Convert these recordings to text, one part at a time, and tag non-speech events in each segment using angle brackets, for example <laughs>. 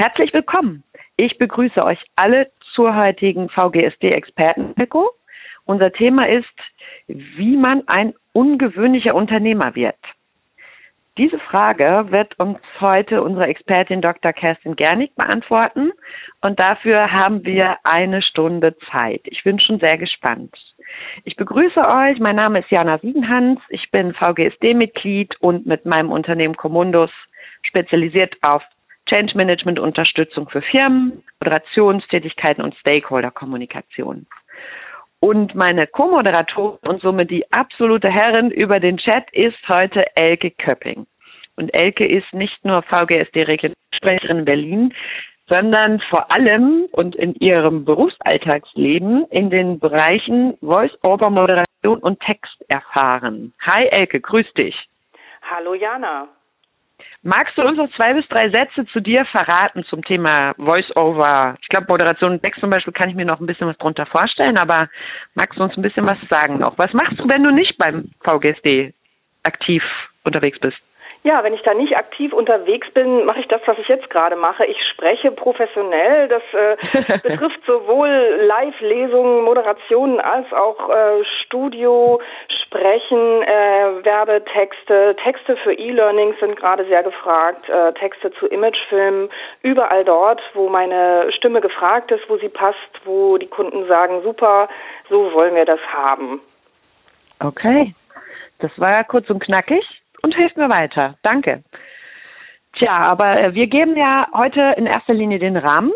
Herzlich willkommen. Ich begrüße euch alle zur heutigen VGSD-Experten-Echo. Unser Thema ist, wie man ein ungewöhnlicher Unternehmer wird. Diese Frage wird uns heute unsere Expertin Dr. Kerstin Gernig beantworten und dafür haben wir eine Stunde Zeit. Ich bin schon sehr gespannt. Ich begrüße euch. Mein Name ist Jana Siegenhans. Ich bin VGSD-Mitglied und mit meinem Unternehmen Commundus spezialisiert auf Change Management Unterstützung für Firmen, Moderationstätigkeiten und Stakeholder-Kommunikation. Und meine Co-Moderatorin und somit die absolute Herrin über den Chat ist heute Elke Köpping. Und Elke ist nicht nur VGSD-Regionalsprecherin in Berlin, sondern vor allem und in ihrem Berufsalltagsleben in den Bereichen Voice-Over-Moderation und Text erfahren. Hi Elke, grüß dich. Hallo Jana. Magst du uns noch zwei bis drei Sätze zu dir verraten zum Thema Voice-Over? Ich glaube, Moderation und Text zum Beispiel kann ich mir noch ein bisschen was drunter vorstellen, aber magst du uns ein bisschen was sagen noch? Was machst du, wenn du nicht beim VGSD aktiv unterwegs bist? Ja, wenn ich da nicht aktiv unterwegs bin, mache ich das, was ich jetzt gerade mache. Ich spreche professionell. Das äh, <laughs> betrifft sowohl Live-Lesungen, Moderationen als auch äh, Studio, Sprechen, äh, Werbetexte, Texte für E-Learnings sind gerade sehr gefragt, äh, Texte zu Imagefilmen, überall dort, wo meine Stimme gefragt ist, wo sie passt, wo die Kunden sagen, super, so wollen wir das haben. Okay, das war ja kurz und knackig und hilft mir weiter. Danke. Tja, aber äh, wir geben ja heute in erster Linie den Rahmen.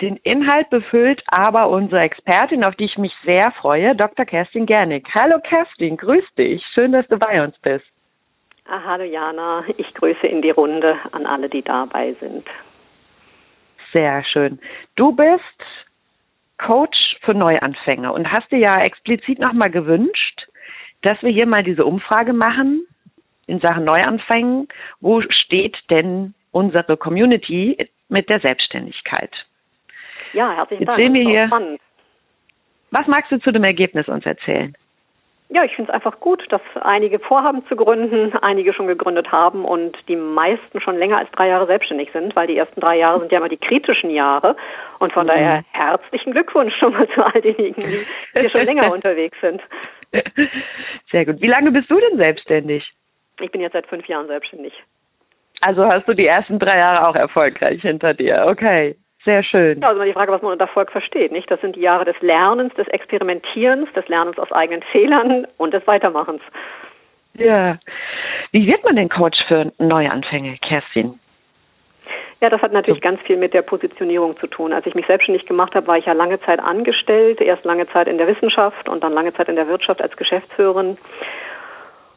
Den Inhalt befüllt aber unsere Expertin, auf die ich mich sehr freue, Dr. Kerstin Gernig. Hallo Kerstin, grüß dich. Schön, dass du bei uns bist. Ah, hallo Jana, ich grüße in die Runde an alle, die dabei sind. Sehr schön. Du bist Coach für Neuanfänger und hast dir ja explizit nochmal gewünscht, dass wir hier mal diese Umfrage machen, in Sachen Neuanfängen. Wo steht denn unsere Community mit der Selbstständigkeit? Ja, herzlichen Jetzt Dank. Sehen wir hier, spannend. Was magst du zu dem Ergebnis uns erzählen? Ja, ich finde es einfach gut, dass einige vorhaben zu gründen, einige schon gegründet haben und die meisten schon länger als drei Jahre selbstständig sind, weil die ersten drei Jahre sind ja immer die kritischen Jahre. Und von mhm. daher herzlichen Glückwunsch schon mal zu all denjenigen, die hier schon <laughs> länger unterwegs sind. Sehr gut. Wie lange bist du denn selbstständig? Ich bin jetzt seit fünf Jahren selbstständig. Also hast du die ersten drei Jahre auch erfolgreich hinter dir. Okay. Sehr schön. Ja, also die Frage, was man unter Erfolg versteht, nicht? Das sind die Jahre des Lernens, des Experimentierens, des Lernens aus eigenen Fehlern <laughs> und des Weitermachens. Ja. Wie wird man denn Coach für Neuanfänge, Kerstin? Ja, das hat natürlich ganz viel mit der Positionierung zu tun. Als ich mich selbstständig gemacht habe, war ich ja lange Zeit angestellt, erst lange Zeit in der Wissenschaft und dann lange Zeit in der Wirtschaft als Geschäftsführerin.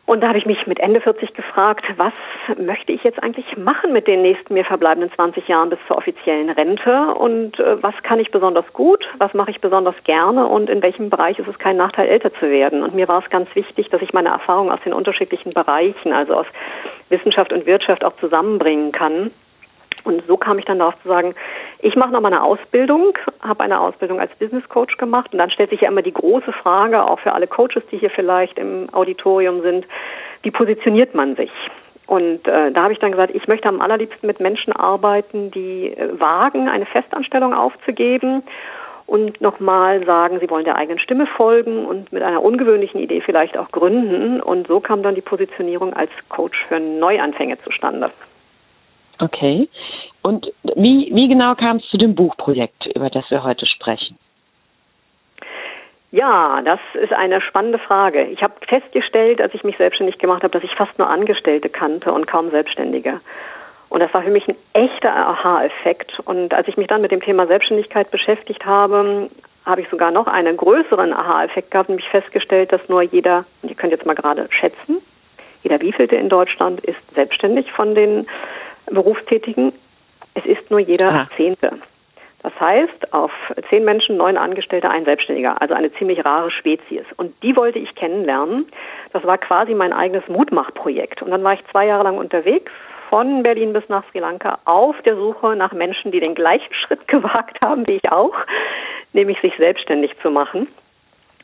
Und da habe ich mich mit Ende 40 gefragt, was möchte ich jetzt eigentlich machen mit den nächsten mir verbleibenden 20 Jahren bis zur offiziellen Rente? Und äh, was kann ich besonders gut, was mache ich besonders gerne? Und in welchem Bereich ist es kein Nachteil, älter zu werden. Und mir war es ganz wichtig, dass ich meine Erfahrungen aus den unterschiedlichen Bereichen, also aus Wissenschaft und Wirtschaft auch zusammenbringen kann und so kam ich dann darauf zu sagen, ich mache noch mal eine Ausbildung, habe eine Ausbildung als Business Coach gemacht und dann stellt sich ja immer die große Frage, auch für alle Coaches, die hier vielleicht im Auditorium sind, wie positioniert man sich? Und äh, da habe ich dann gesagt, ich möchte am allerliebsten mit Menschen arbeiten, die äh, wagen, eine Festanstellung aufzugeben und nochmal sagen, sie wollen der eigenen Stimme folgen und mit einer ungewöhnlichen Idee vielleicht auch gründen. Und so kam dann die Positionierung als Coach für Neuanfänge zustande. Okay. Und wie, wie genau kam es zu dem Buchprojekt, über das wir heute sprechen? Ja, das ist eine spannende Frage. Ich habe festgestellt, als ich mich selbstständig gemacht habe, dass ich fast nur Angestellte kannte und kaum Selbstständige. Und das war für mich ein echter Aha-Effekt. Und als ich mich dann mit dem Thema Selbstständigkeit beschäftigt habe, habe ich sogar noch einen größeren Aha-Effekt gehabt, nämlich festgestellt, dass nur jeder, und ihr könnt jetzt mal gerade schätzen, jeder wievielte in Deutschland ist selbstständig von den Berufstätigen. Es ist nur jeder Aha. Zehnte. Das heißt, auf zehn Menschen, neun Angestellte, ein Selbstständiger, also eine ziemlich rare Spezies. Und die wollte ich kennenlernen. Das war quasi mein eigenes Mutmachprojekt. Und dann war ich zwei Jahre lang unterwegs, von Berlin bis nach Sri Lanka, auf der Suche nach Menschen, die den gleichen <laughs> Schritt gewagt haben wie ich auch, nämlich sich selbstständig zu machen.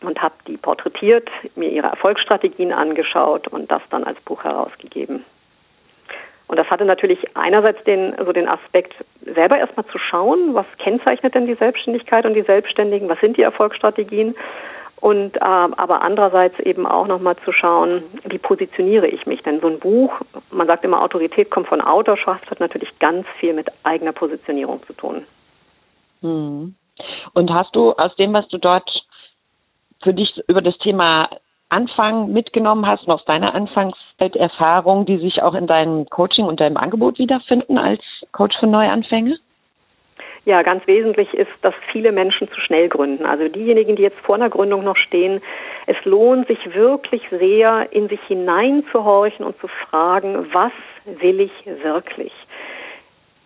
Und habe die porträtiert, mir ihre Erfolgsstrategien angeschaut und das dann als Buch herausgegeben. Und das hatte natürlich einerseits den, so den Aspekt, selber erstmal zu schauen, was kennzeichnet denn die Selbstständigkeit und die Selbstständigen, was sind die Erfolgsstrategien und äh, aber andererseits eben auch nochmal zu schauen, wie positioniere ich mich? Denn so ein Buch, man sagt immer, Autorität kommt von Autorschaft, hat natürlich ganz viel mit eigener Positionierung zu tun. Hm. Und hast du aus dem, was du dort für dich über das Thema Anfang mitgenommen hast und aus deiner Anfangszeit die sich auch in deinem Coaching und deinem Angebot wiederfinden als Coach für Neuanfänge? Ja, ganz wesentlich ist, dass viele Menschen zu schnell gründen. Also diejenigen, die jetzt vor einer Gründung noch stehen, es lohnt sich wirklich sehr, in sich hineinzuhorchen und zu fragen, was will ich wirklich?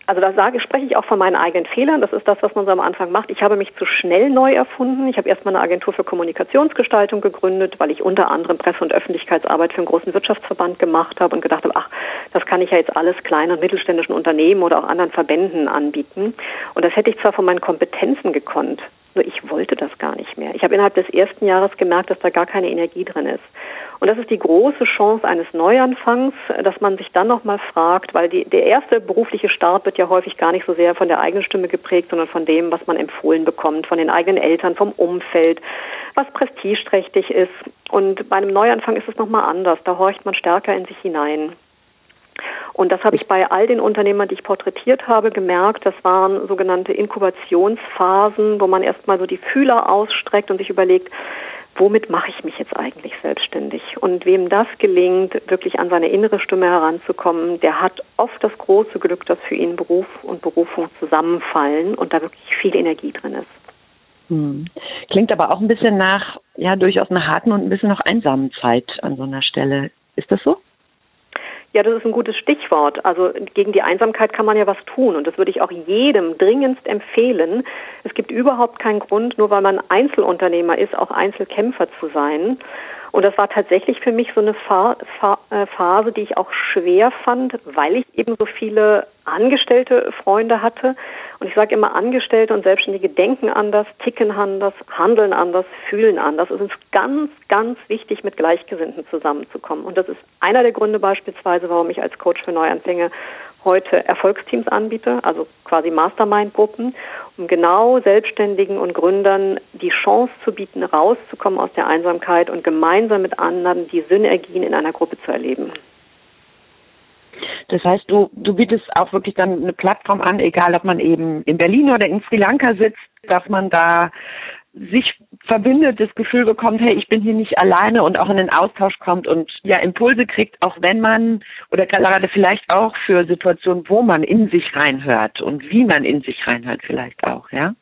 Also da sage, spreche ich auch von meinen eigenen Fehlern. Das ist das, was man so am Anfang macht. Ich habe mich zu schnell neu erfunden. Ich habe erstmal eine Agentur für Kommunikationsgestaltung gegründet, weil ich unter anderem Presse- und Öffentlichkeitsarbeit für einen großen Wirtschaftsverband gemacht habe und gedacht habe, ach, das kann ich ja jetzt alles kleinen und mittelständischen Unternehmen oder auch anderen Verbänden anbieten. Und das hätte ich zwar von meinen Kompetenzen gekonnt, nur ich wollte das gar nicht mehr. Ich habe innerhalb des ersten Jahres gemerkt, dass da gar keine Energie drin ist. Und das ist die große Chance eines Neuanfangs, dass man sich dann nochmal fragt, weil die, der erste berufliche Start wird ja häufig gar nicht so sehr von der eigenen Stimme geprägt, sondern von dem, was man empfohlen bekommt, von den eigenen Eltern, vom Umfeld, was prestigeträchtig ist. Und bei einem Neuanfang ist es nochmal anders. Da horcht man stärker in sich hinein. Und das habe ich bei all den Unternehmern, die ich porträtiert habe, gemerkt. Das waren sogenannte Inkubationsphasen, wo man erstmal so die Fühler ausstreckt und sich überlegt, womit mache ich mich jetzt eigentlich selbstständig? Und wem das gelingt, wirklich an seine innere Stimme heranzukommen, der hat oft das große Glück, dass für ihn Beruf und Berufung zusammenfallen und da wirklich viel Energie drin ist. Hm. Klingt aber auch ein bisschen nach, ja, durchaus einer harten und ein bisschen noch einsamen Zeit an so einer Stelle. Ist das so? Ja, das ist ein gutes Stichwort. Also gegen die Einsamkeit kann man ja was tun und das würde ich auch jedem dringendst empfehlen. Es gibt überhaupt keinen Grund, nur weil man Einzelunternehmer ist, auch Einzelkämpfer zu sein. Und das war tatsächlich für mich so eine äh, Phase, die ich auch schwer fand, weil ich eben so viele angestellte Freunde hatte. Und ich sage immer, Angestellte und Selbstständige denken anders, ticken anders, handeln anders, fühlen anders. Es ist ganz, ganz wichtig, mit Gleichgesinnten zusammenzukommen. Und das ist einer der Gründe beispielsweise, warum ich als Coach für Neuanfänge heute Erfolgsteams anbiete, also quasi Mastermind-Gruppen, um genau Selbstständigen und Gründern die Chance zu bieten, rauszukommen aus der Einsamkeit und gemeinsam mit anderen die Synergien in einer Gruppe zu erleben. Das heißt, du, du bietest auch wirklich dann eine Plattform an, egal ob man eben in Berlin oder in Sri Lanka sitzt, dass man da sich verbindet, das Gefühl bekommt, hey, ich bin hier nicht alleine und auch in den Austausch kommt und ja Impulse kriegt, auch wenn man oder gerade vielleicht auch für Situationen, wo man in sich reinhört und wie man in sich reinhört vielleicht auch, ja?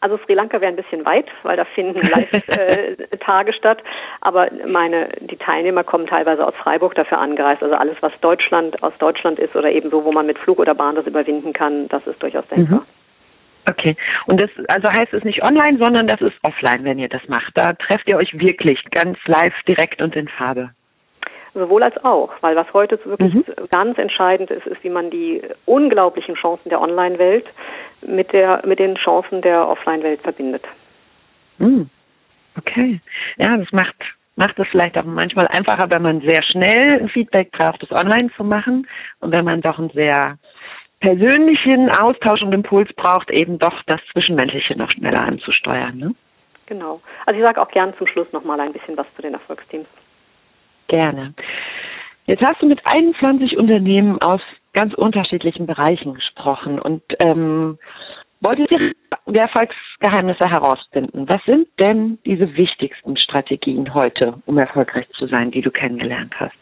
Also Sri Lanka wäre ein bisschen weit, weil da finden Live-Tage <laughs> statt. Aber meine, die Teilnehmer kommen teilweise aus Freiburg dafür angereist. Also alles, was Deutschland aus Deutschland ist oder eben so, wo man mit Flug oder Bahn das überwinden kann, das ist durchaus denkbar. Mhm. Okay. Und das also heißt es nicht online, sondern das ist offline, wenn ihr das macht. Da trefft ihr euch wirklich ganz live, direkt und in Farbe. Sowohl als auch, weil was heute wirklich mhm. ganz entscheidend ist, ist, wie man die unglaublichen Chancen der Online-Welt mit der mit den Chancen der Offline-Welt verbindet. Mhm. Okay. Ja, das macht macht es vielleicht auch manchmal einfacher, wenn man sehr schnell ein Feedback braucht, das online zu machen und wenn man doch ein sehr persönlichen Austausch und Impuls braucht, eben doch das Zwischenmenschliche noch schneller anzusteuern. Ne? Genau. Also ich sage auch gern zum Schluss noch mal ein bisschen was zu den Erfolgsteams. Gerne. Jetzt hast du mit 21 Unternehmen aus ganz unterschiedlichen Bereichen gesprochen und ähm, wolltest die Erfolgsgeheimnisse herausfinden. Was sind denn diese wichtigsten Strategien heute, um erfolgreich zu sein, die du kennengelernt hast?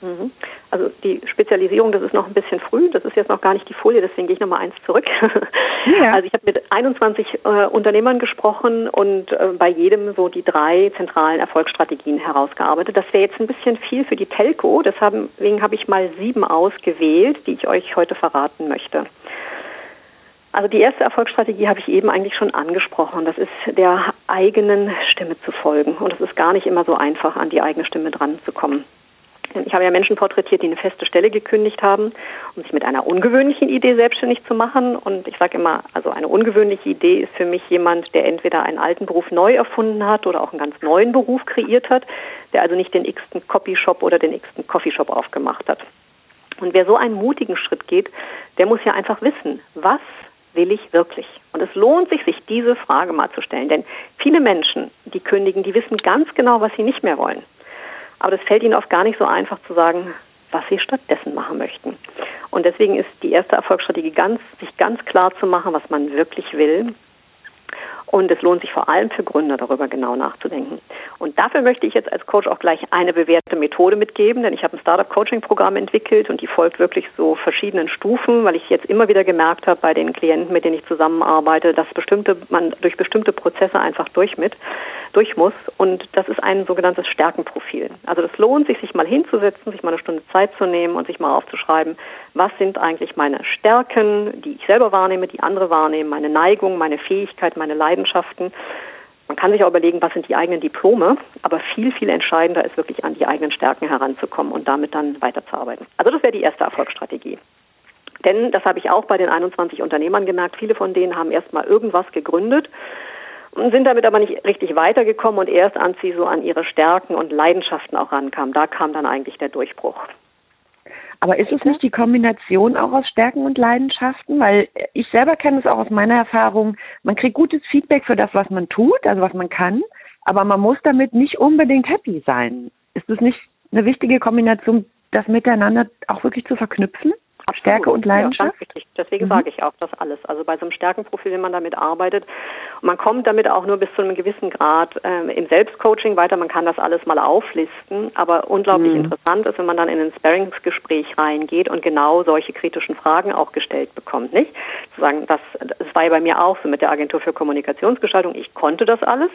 Mhm. Also die Spezialisierung, das ist noch ein bisschen früh, das ist jetzt noch gar nicht die Folie, deswegen gehe ich noch mal eins zurück. <laughs> Ja. Also ich habe mit 21 äh, Unternehmern gesprochen und äh, bei jedem so die drei zentralen Erfolgsstrategien herausgearbeitet. Das wäre jetzt ein bisschen viel für die Telco, deswegen habe ich mal sieben ausgewählt, die ich euch heute verraten möchte. Also die erste Erfolgsstrategie habe ich eben eigentlich schon angesprochen. Das ist der eigenen Stimme zu folgen. Und es ist gar nicht immer so einfach, an die eigene Stimme dran zu kommen. Ich habe ja Menschen porträtiert, die eine feste Stelle gekündigt haben, um sich mit einer ungewöhnlichen Idee selbstständig zu machen. Und ich sage immer, also eine ungewöhnliche Idee ist für mich jemand, der entweder einen alten Beruf neu erfunden hat oder auch einen ganz neuen Beruf kreiert hat, der also nicht den x-ten Copyshop oder den x-ten Coffeeshop aufgemacht hat. Und wer so einen mutigen Schritt geht, der muss ja einfach wissen, was will ich wirklich? Und es lohnt sich, sich diese Frage mal zu stellen. Denn viele Menschen, die kündigen, die wissen ganz genau, was sie nicht mehr wollen. Aber das fällt ihnen oft gar nicht so einfach zu sagen, was sie stattdessen machen möchten. Und deswegen ist die erste Erfolgsstrategie ganz, sich ganz klar zu machen, was man wirklich will und es lohnt sich vor allem für Gründer darüber genau nachzudenken. Und dafür möchte ich jetzt als Coach auch gleich eine bewährte Methode mitgeben, denn ich habe ein Startup-Coaching-Programm entwickelt und die folgt wirklich so verschiedenen Stufen, weil ich jetzt immer wieder gemerkt habe bei den Klienten, mit denen ich zusammenarbeite, dass bestimmte, man durch bestimmte Prozesse einfach durch mit, durch muss. Und das ist ein sogenanntes Stärkenprofil. Also das lohnt sich, sich mal hinzusetzen, sich mal eine Stunde Zeit zu nehmen und sich mal aufzuschreiben, was sind eigentlich meine Stärken, die ich selber wahrnehme, die andere wahrnehmen, meine Neigung, meine Fähigkeit, meine Leidenschaften. Man kann sich auch überlegen, was sind die eigenen Diplome, aber viel, viel entscheidender ist wirklich an die eigenen Stärken heranzukommen und damit dann weiterzuarbeiten. Also das wäre die erste Erfolgsstrategie. Denn das habe ich auch bei den 21 Unternehmern gemerkt, viele von denen haben erst mal irgendwas gegründet sind damit aber nicht richtig weitergekommen und erst als sie so an ihre Stärken und Leidenschaften auch rankamen, da kam dann eigentlich der Durchbruch. Aber ist es nicht die Kombination auch aus Stärken und Leidenschaften? Weil ich selber kenne es auch aus meiner Erfahrung, man kriegt gutes Feedback für das, was man tut, also was man kann, aber man muss damit nicht unbedingt happy sein. Ist es nicht eine wichtige Kombination, das miteinander auch wirklich zu verknüpfen? Absolut. Stärke und Leidenschaft? Ja, richtig. Deswegen mhm. sage ich auch das alles. Also bei so einem Stärkenprofil, wenn man damit arbeitet, man kommt damit auch nur bis zu einem gewissen Grad ähm, im Selbstcoaching weiter. Man kann das alles mal auflisten, aber unglaublich mhm. interessant ist, wenn man dann in ein Sparringsgespräch reingeht und genau solche kritischen Fragen auch gestellt bekommt, nicht? Zu sagen, das, das war ja bei mir auch so mit der Agentur für Kommunikationsgestaltung. Ich konnte das alles,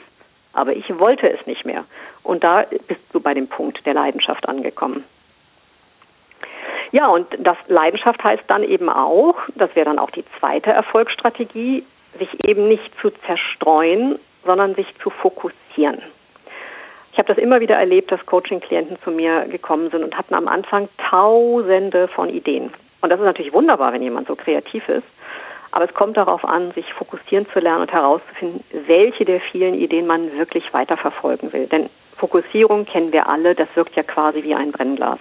aber ich wollte es nicht mehr. Und da bist du bei dem Punkt der Leidenschaft angekommen. Ja, und das Leidenschaft heißt dann eben auch, das wäre dann auch die zweite Erfolgsstrategie, sich eben nicht zu zerstreuen, sondern sich zu fokussieren. Ich habe das immer wieder erlebt, dass Coaching-Klienten zu mir gekommen sind und hatten am Anfang tausende von Ideen. Und das ist natürlich wunderbar, wenn jemand so kreativ ist. Aber es kommt darauf an, sich fokussieren zu lernen und herauszufinden, welche der vielen Ideen man wirklich weiterverfolgen will. Denn Fokussierung kennen wir alle, das wirkt ja quasi wie ein Brennglas.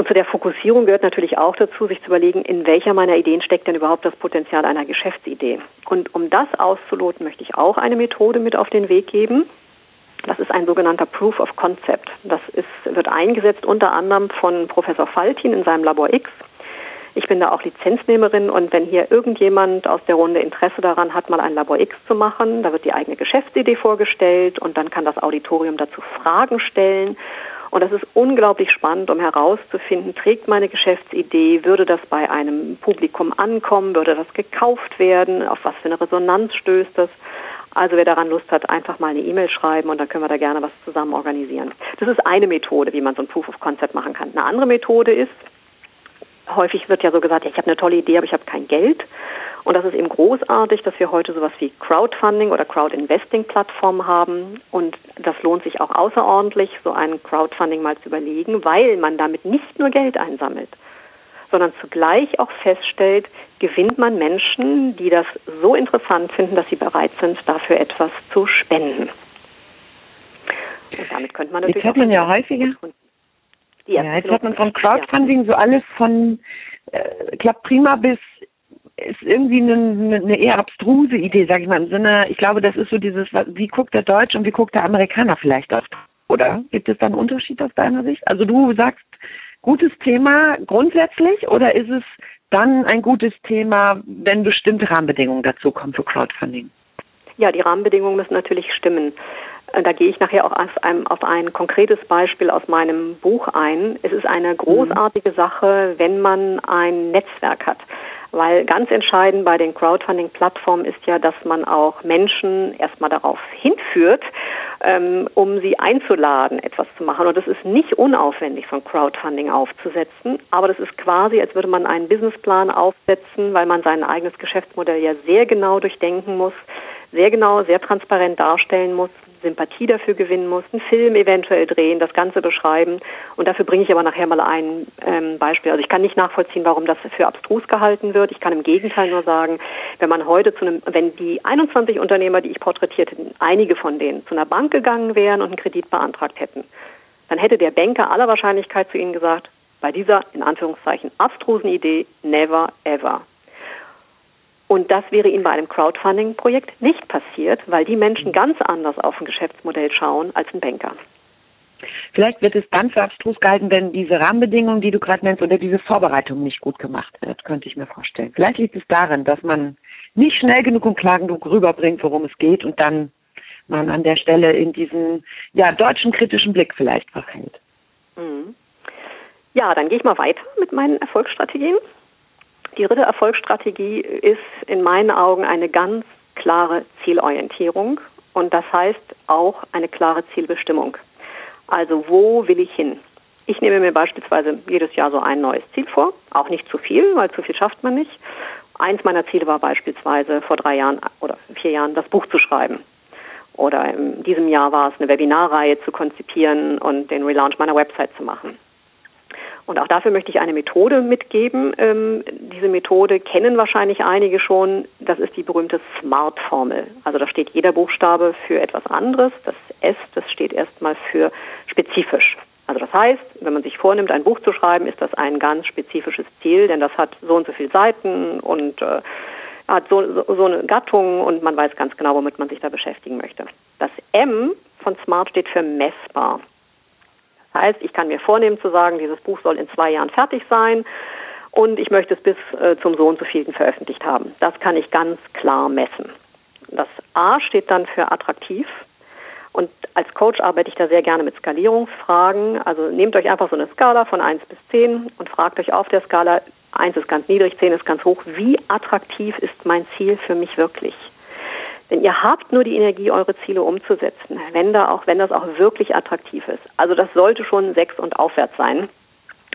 Und zu der Fokussierung gehört natürlich auch dazu, sich zu überlegen, in welcher meiner Ideen steckt denn überhaupt das Potenzial einer Geschäftsidee. Und um das auszuloten, möchte ich auch eine Methode mit auf den Weg geben. Das ist ein sogenannter Proof of Concept. Das ist, wird eingesetzt unter anderem von Professor Faltin in seinem Labor X. Ich bin da auch Lizenznehmerin und wenn hier irgendjemand aus der Runde Interesse daran hat, mal ein Labor X zu machen, da wird die eigene Geschäftsidee vorgestellt und dann kann das Auditorium dazu Fragen stellen und das ist unglaublich spannend, um herauszufinden, trägt meine Geschäftsidee, würde das bei einem Publikum ankommen, würde das gekauft werden, auf was für eine Resonanz stößt das. Also wer daran Lust hat, einfach mal eine E-Mail schreiben und dann können wir da gerne was zusammen organisieren. Das ist eine Methode, wie man so ein Proof of Concept machen kann. Eine andere Methode ist, häufig wird ja so gesagt, ja, ich habe eine tolle Idee, aber ich habe kein Geld. Und das ist eben großartig, dass wir heute sowas wie Crowdfunding oder Crowdinvesting-Plattformen haben. Und das lohnt sich auch außerordentlich, so ein Crowdfunding mal zu überlegen, weil man damit nicht nur Geld einsammelt, sondern zugleich auch feststellt, gewinnt man Menschen, die das so interessant finden, dass sie bereit sind, dafür etwas zu spenden. Und damit könnte man natürlich. Jetzt hat man ja häufiger. Ja, jetzt hat man vom Crowdfunding so alles von äh, klappt prima bis ist irgendwie eine, eine eher abstruse Idee, sage ich mal, im Sinne, ich glaube, das ist so dieses, wie guckt der Deutsche und wie guckt der Amerikaner vielleicht auf, oder? Gibt es da einen Unterschied aus deiner Sicht? Also du sagst, gutes Thema grundsätzlich oder ist es dann ein gutes Thema, wenn bestimmte Rahmenbedingungen dazu kommen für Crowdfunding? Ja, die Rahmenbedingungen müssen natürlich stimmen. Äh, da gehe ich nachher auch auf ein, auf ein konkretes Beispiel aus meinem Buch ein. Es ist eine großartige Sache, wenn man ein Netzwerk hat. Weil ganz entscheidend bei den Crowdfunding-Plattformen ist ja, dass man auch Menschen erstmal darauf hinführt, ähm, um sie einzuladen, etwas zu machen. Und das ist nicht unaufwendig, ein Crowdfunding aufzusetzen, aber das ist quasi, als würde man einen Businessplan aufsetzen, weil man sein eigenes Geschäftsmodell ja sehr genau durchdenken muss, sehr genau, sehr transparent darstellen muss, Sympathie dafür gewinnen muss, einen Film eventuell drehen, das Ganze beschreiben. Und dafür bringe ich aber nachher mal ein ähm, Beispiel. Also ich kann nicht nachvollziehen, warum das für abstrus gehalten wird. Ich kann im Gegenteil nur sagen, wenn man heute zu einem, wenn die 21 Unternehmer, die ich porträtiert hätte, einige von denen zu einer Bank gegangen wären und einen Kredit beantragt hätten, dann hätte der Banker aller Wahrscheinlichkeit zu ihnen gesagt, Bei dieser, in Anführungszeichen, abstrusen Idee, never ever. Und das wäre Ihnen bei einem Crowdfunding-Projekt nicht passiert, weil die Menschen ganz anders auf ein Geschäftsmodell schauen als ein Banker. Vielleicht wird es dann für abstrus gehalten, wenn diese Rahmenbedingungen, die du gerade nennst, oder diese Vorbereitung nicht gut gemacht wird, könnte ich mir vorstellen. Vielleicht liegt es darin, dass man nicht schnell genug und klar genug rüberbringt, worum es geht und dann man an der Stelle in diesen ja, deutschen kritischen Blick vielleicht verfällt. Mhm. Ja, dann gehe ich mal weiter mit meinen Erfolgsstrategien. Die dritte Erfolgsstrategie ist in meinen Augen eine ganz klare Zielorientierung und das heißt auch eine klare Zielbestimmung. Also wo will ich hin? Ich nehme mir beispielsweise jedes Jahr so ein neues Ziel vor, auch nicht zu viel, weil zu viel schafft man nicht. Eins meiner Ziele war beispielsweise vor drei Jahren oder vier Jahren das Buch zu schreiben. Oder in diesem Jahr war es eine Webinarreihe zu konzipieren und den Relaunch meiner Website zu machen. Und auch dafür möchte ich eine Methode mitgeben. Ähm, diese Methode kennen wahrscheinlich einige schon. Das ist die berühmte SMART-Formel. Also da steht jeder Buchstabe für etwas anderes. Das S, das steht erstmal für spezifisch. Also das heißt, wenn man sich vornimmt, ein Buch zu schreiben, ist das ein ganz spezifisches Ziel, denn das hat so und so viele Seiten und äh, hat so, so, so eine Gattung und man weiß ganz genau, womit man sich da beschäftigen möchte. Das M von SMART steht für messbar. Das heißt, ich kann mir vornehmen zu sagen, dieses Buch soll in zwei Jahren fertig sein und ich möchte es bis äh, zum so und so vielen veröffentlicht haben. Das kann ich ganz klar messen. Das A steht dann für attraktiv. Und als Coach arbeite ich da sehr gerne mit Skalierungsfragen. Also nehmt euch einfach so eine Skala von 1 bis 10 und fragt euch auf der Skala, 1 ist ganz niedrig, 10 ist ganz hoch, wie attraktiv ist mein Ziel für mich wirklich? Denn ihr habt nur die Energie, eure Ziele umzusetzen, wenn da auch, wenn das auch wirklich attraktiv ist. Also das sollte schon sechs und aufwärts sein.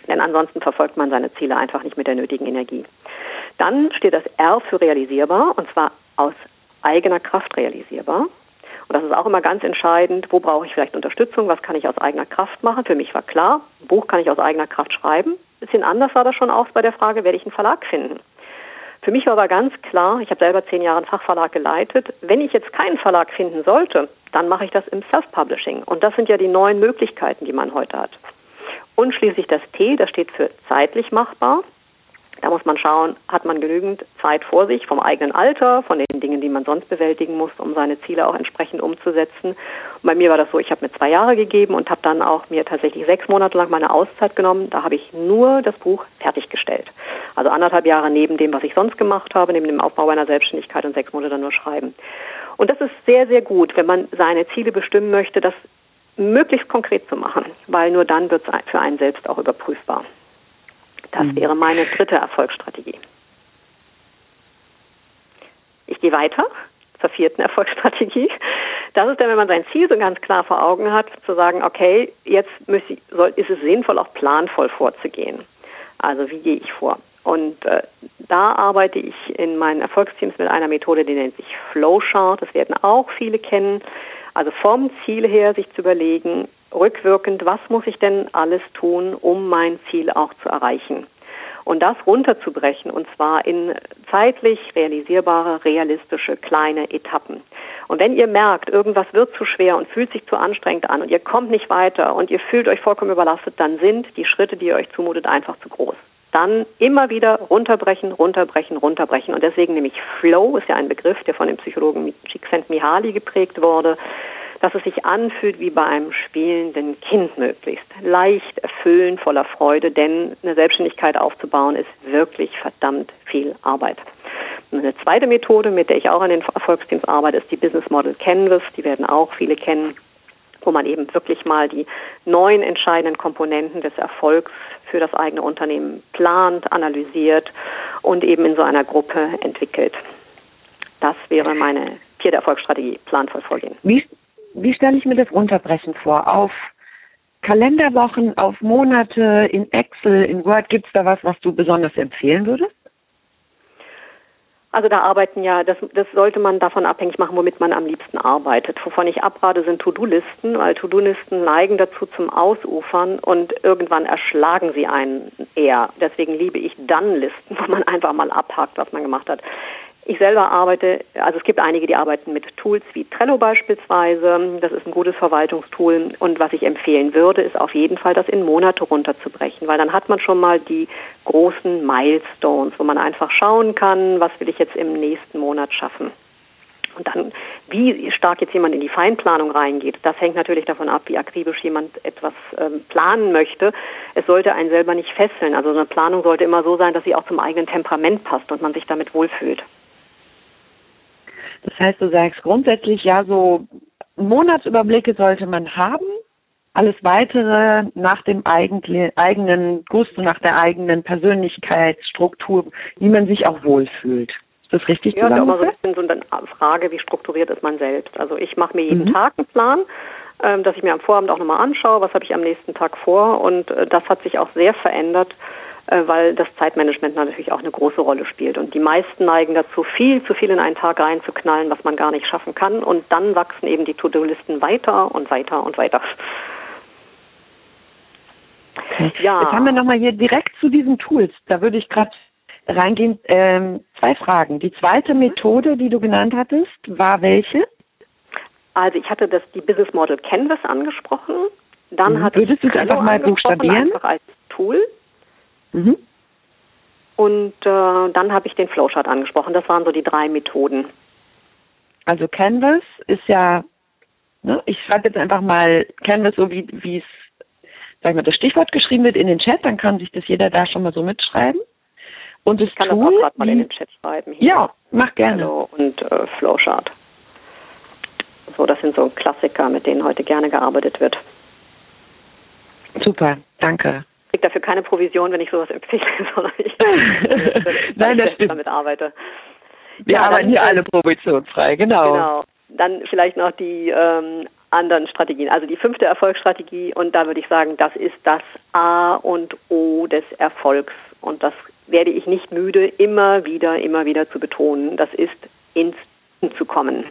Denn ansonsten verfolgt man seine Ziele einfach nicht mit der nötigen Energie. Dann steht das R für realisierbar und zwar aus eigener Kraft realisierbar. Und das ist auch immer ganz entscheidend, wo brauche ich vielleicht Unterstützung, was kann ich aus eigener Kraft machen. Für mich war klar, ein Buch kann ich aus eigener Kraft schreiben. Ein bisschen anders war das schon auch bei der Frage, werde ich einen Verlag finden. Für mich war aber ganz klar, ich habe selber zehn Jahre einen Fachverlag geleitet, wenn ich jetzt keinen Verlag finden sollte, dann mache ich das im Self-Publishing. Und das sind ja die neuen Möglichkeiten, die man heute hat. Und schließlich das T, das steht für zeitlich machbar. Da muss man schauen, hat man genügend Zeit vor sich vom eigenen Alter, von den Dingen, die man sonst bewältigen muss, um seine Ziele auch entsprechend umzusetzen. Und bei mir war das so, ich habe mir zwei Jahre gegeben und habe dann auch mir tatsächlich sechs Monate lang meine Auszeit genommen. Da habe ich nur das Buch fertiggestellt. Also anderthalb Jahre neben dem, was ich sonst gemacht habe, neben dem Aufbau meiner Selbstständigkeit und sechs Monate dann nur schreiben. Und das ist sehr, sehr gut, wenn man seine Ziele bestimmen möchte, das möglichst konkret zu machen, weil nur dann wird es für einen selbst auch überprüfbar. Das mhm. wäre meine dritte Erfolgsstrategie. Ich gehe weiter zur vierten <laughs> Erfolgsstrategie. Das ist dann, wenn man sein Ziel so ganz klar vor Augen hat, zu sagen, okay, jetzt ich, soll, ist es sinnvoll, auch planvoll vorzugehen. Also wie gehe ich vor? Und äh, da arbeite ich in meinen Erfolgsteams mit einer Methode, die nennt sich Flowchart. Das werden auch viele kennen. Also vom Ziel her sich zu überlegen, rückwirkend, was muss ich denn alles tun, um mein Ziel auch zu erreichen? Und das runterzubrechen, und zwar in zeitlich realisierbare, realistische, kleine Etappen. Und wenn ihr merkt, irgendwas wird zu schwer und fühlt sich zu anstrengend an und ihr kommt nicht weiter und ihr fühlt euch vollkommen überlastet, dann sind die Schritte, die ihr euch zumutet, einfach zu groß dann immer wieder runterbrechen, runterbrechen, runterbrechen. Und deswegen nämlich Flow ist ja ein Begriff, der von dem Psychologen Csikszentmihalyi geprägt wurde dass es sich anfühlt wie bei einem spielenden Kind möglichst. Leicht, erfüllend, voller Freude, denn eine Selbstständigkeit aufzubauen ist wirklich verdammt viel Arbeit. eine zweite Methode, mit der ich auch an den Erfolgsteams arbeite, ist die Business Model Canvas. Die werden auch viele kennen wo man eben wirklich mal die neun entscheidenden Komponenten des Erfolgs für das eigene Unternehmen plant, analysiert und eben in so einer Gruppe entwickelt. Das wäre meine vierte Erfolgsstrategie, planvoll vorgehen. Wie, wie stelle ich mir das Unterbrechen vor? Auf Kalenderwochen, auf Monate, in Excel, in Word, gibt es da was, was du besonders empfehlen würdest? Also da arbeiten ja, das, das sollte man davon abhängig machen, womit man am liebsten arbeitet. Wovon ich abrate, sind To-Do-Listen, weil To-Do-Listen neigen dazu zum Ausufern und irgendwann erschlagen sie einen eher. Deswegen liebe ich dann Listen, <laughs> wo man einfach mal abhakt, was man gemacht hat. Ich selber arbeite, also es gibt einige, die arbeiten mit Tools wie Trello beispielsweise. Das ist ein gutes Verwaltungstool. Und was ich empfehlen würde, ist auf jeden Fall, das in Monate runterzubrechen, weil dann hat man schon mal die großen Milestones, wo man einfach schauen kann, was will ich jetzt im nächsten Monat schaffen. Und dann, wie stark jetzt jemand in die Feinplanung reingeht, das hängt natürlich davon ab, wie akribisch jemand etwas ähm, planen möchte. Es sollte einen selber nicht fesseln. Also eine Planung sollte immer so sein, dass sie auch zum eigenen Temperament passt und man sich damit wohlfühlt. Das heißt, du sagst grundsätzlich, ja, so Monatsüberblicke sollte man haben. Alles weitere nach dem eigenen Gusto, nach der eigenen Persönlichkeitsstruktur, wie man sich auch wohlfühlt. Ist das richtig Ja, das ist immer so ein bisschen so eine Frage, wie strukturiert ist man selbst. Also ich mache mir jeden mhm. Tag einen Plan, ähm, dass ich mir am Vorabend auch nochmal anschaue, was habe ich am nächsten Tag vor. Und äh, das hat sich auch sehr verändert, weil das Zeitmanagement natürlich auch eine große Rolle spielt. Und die meisten neigen dazu, viel zu viel in einen Tag reinzuknallen, was man gar nicht schaffen kann. Und dann wachsen eben die To-Do-Listen weiter und weiter und weiter. Okay. Ja. Jetzt haben wir nochmal hier direkt zu diesen Tools. Da würde ich gerade reingehen. Ähm, zwei Fragen. Die zweite Methode, die du genannt hattest, war welche? Also ich hatte das die Business Model Canvas angesprochen. Dann mhm. hatte Würdest du es einfach mal buchstabieren? Einfach als Tool. Mhm. Und äh, dann habe ich den Flowchart angesprochen. Das waren so die drei Methoden. Also Canvas ist ja, ne, ich schreibe jetzt einfach mal Canvas so wie wie es, sag ich mal, das Stichwort geschrieben wird in den Chat, dann kann sich das jeder da schon mal so mitschreiben. Und das ich kann Tool, das auch gerade mal in den Chat schreiben. Hier. Ja, mach gerne. Hello und äh, Flowchart. So, das sind so Klassiker, mit denen heute gerne gearbeitet wird. Super, danke kriege dafür keine Provision, wenn ich sowas empfehle, <laughs> sondern ich, Nein, <laughs> das stimmt. damit arbeite. Wir ja, arbeiten hier alle provisionsfrei, genau. Genau. Dann vielleicht noch die ähm, anderen Strategien. Also die fünfte Erfolgsstrategie und da würde ich sagen, das ist das A und O des Erfolgs und das werde ich nicht müde, immer wieder, immer wieder zu betonen. Das ist ins Tun zu kommen.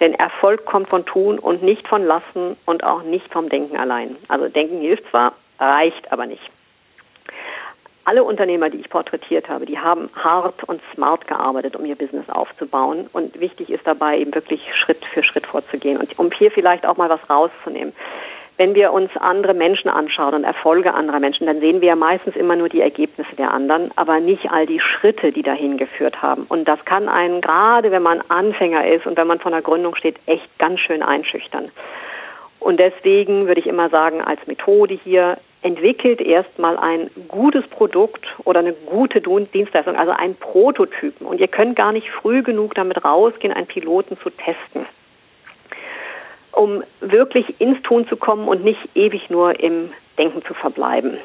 Denn Erfolg kommt von Tun und nicht von Lassen und auch nicht vom Denken allein. Also Denken hilft zwar, reicht aber nicht alle Unternehmer, die ich porträtiert habe, die haben hart und smart gearbeitet, um ihr Business aufzubauen. Und wichtig ist dabei eben wirklich Schritt für Schritt vorzugehen und um hier vielleicht auch mal was rauszunehmen. Wenn wir uns andere Menschen anschauen und Erfolge anderer Menschen, dann sehen wir ja meistens immer nur die Ergebnisse der anderen, aber nicht all die Schritte, die dahin geführt haben. Und das kann einen, gerade wenn man Anfänger ist und wenn man vor einer Gründung steht, echt ganz schön einschüchtern. Und deswegen würde ich immer sagen, als Methode hier, entwickelt erstmal ein gutes Produkt oder eine gute Dienstleistung, also einen Prototypen. Und ihr könnt gar nicht früh genug damit rausgehen, einen Piloten zu testen, um wirklich ins Tun zu kommen und nicht ewig nur im Denken zu verbleiben.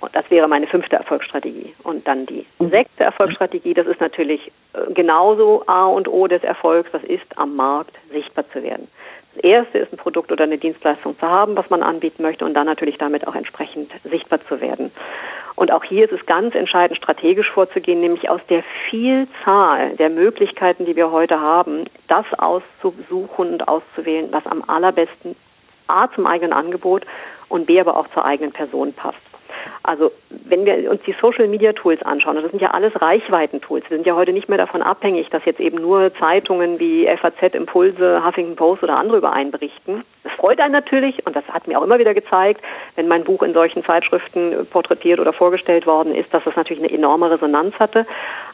Und das wäre meine fünfte Erfolgsstrategie. Und dann die sechste Erfolgsstrategie, das ist natürlich äh, genauso A und O des Erfolgs, das ist am Markt sichtbar zu werden. Das erste ist ein Produkt oder eine Dienstleistung zu haben, was man anbieten möchte und dann natürlich damit auch entsprechend sichtbar zu werden. Und auch hier ist es ganz entscheidend, strategisch vorzugehen, nämlich aus der Vielzahl der Möglichkeiten, die wir heute haben, das auszusuchen und auszuwählen, was am allerbesten A zum eigenen Angebot und B aber auch zur eigenen Person passt. Also wenn wir uns die Social Media Tools anschauen, das sind ja alles Reichweiten-Tools. Wir sind ja heute nicht mehr davon abhängig, dass jetzt eben nur Zeitungen wie FAZ, Impulse, Huffington Post oder andere über einen berichten. Das freut einen natürlich und das hat mir auch immer wieder gezeigt, wenn mein Buch in solchen Zeitschriften porträtiert oder vorgestellt worden ist, dass das natürlich eine enorme Resonanz hatte.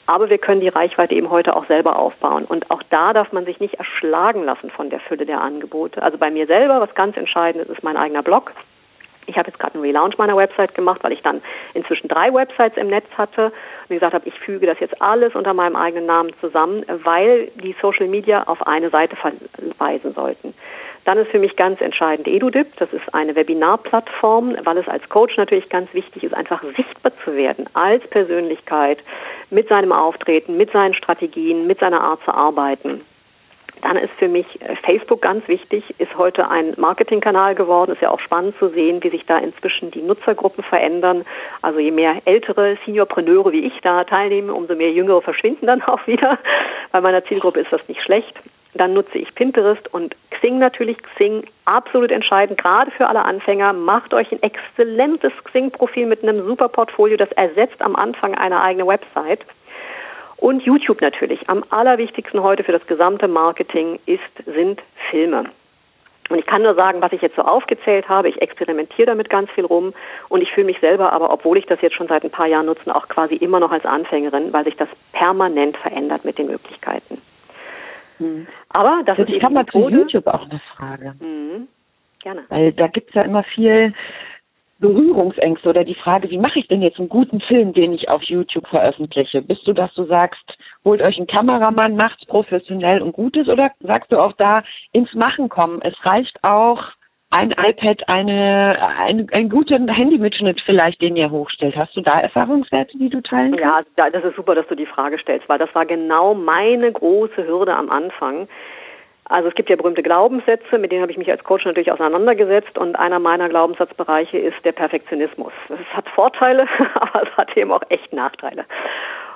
Aber wir können die Reichweite eben heute auch selber aufbauen. Und auch da darf man sich nicht erschlagen lassen von der Fülle der Angebote. Also bei mir selber, was ganz entscheidend ist, ist mein eigener Blog. Ich habe jetzt gerade einen Relaunch meiner Website gemacht, weil ich dann inzwischen drei Websites im Netz hatte und gesagt habe, ich füge das jetzt alles unter meinem eigenen Namen zusammen, weil die Social Media auf eine Seite verweisen sollten. Dann ist für mich ganz entscheidend EduDip. Das ist eine Webinarplattform, weil es als Coach natürlich ganz wichtig ist, einfach sichtbar zu werden als Persönlichkeit mit seinem Auftreten, mit seinen Strategien, mit seiner Art zu arbeiten. Dann ist für mich äh, Facebook ganz wichtig, ist heute ein Marketingkanal geworden. Ist ja auch spannend zu sehen, wie sich da inzwischen die Nutzergruppen verändern. Also je mehr ältere Seniorpreneure wie ich da teilnehmen, umso mehr Jüngere verschwinden dann <laughs> auch wieder. Bei meiner Zielgruppe ist das nicht schlecht. Dann nutze ich Pinterest und Xing natürlich. Xing absolut entscheidend, gerade für alle Anfänger. Macht euch ein exzellentes Xing-Profil mit einem super Portfolio. Das ersetzt am Anfang eine eigene Website. Und YouTube natürlich. Am allerwichtigsten heute für das gesamte Marketing ist, sind Filme. Und ich kann nur sagen, was ich jetzt so aufgezählt habe, ich experimentiere damit ganz viel rum und ich fühle mich selber aber, obwohl ich das jetzt schon seit ein paar Jahren nutze, auch quasi immer noch als Anfängerin, weil sich das permanent verändert mit den Möglichkeiten. Hm. Aber das also ist ich habe mal zu YouTube auch eine Frage. Mhm. Gerne. Weil da gibt es ja immer viel Berührungsängste oder die Frage, wie mache ich denn jetzt einen guten Film, den ich auf YouTube veröffentliche? Bist du, dass du sagst, holt euch einen Kameramann, macht's professionell und Gutes oder sagst du auch da ins Machen kommen? Es reicht auch ein iPad, eine, ein, ein guter Handymitschnitt vielleicht, den ihr hochstellt. Hast du da Erfahrungswerte, die du teilen kannst? Ja, das ist super, dass du die Frage stellst, weil das war genau meine große Hürde am Anfang also es gibt ja berühmte Glaubenssätze, mit denen habe ich mich als Coach natürlich auseinandergesetzt und einer meiner Glaubenssatzbereiche ist der Perfektionismus. Es hat Vorteile, <laughs> aber es hat eben auch echt Nachteile.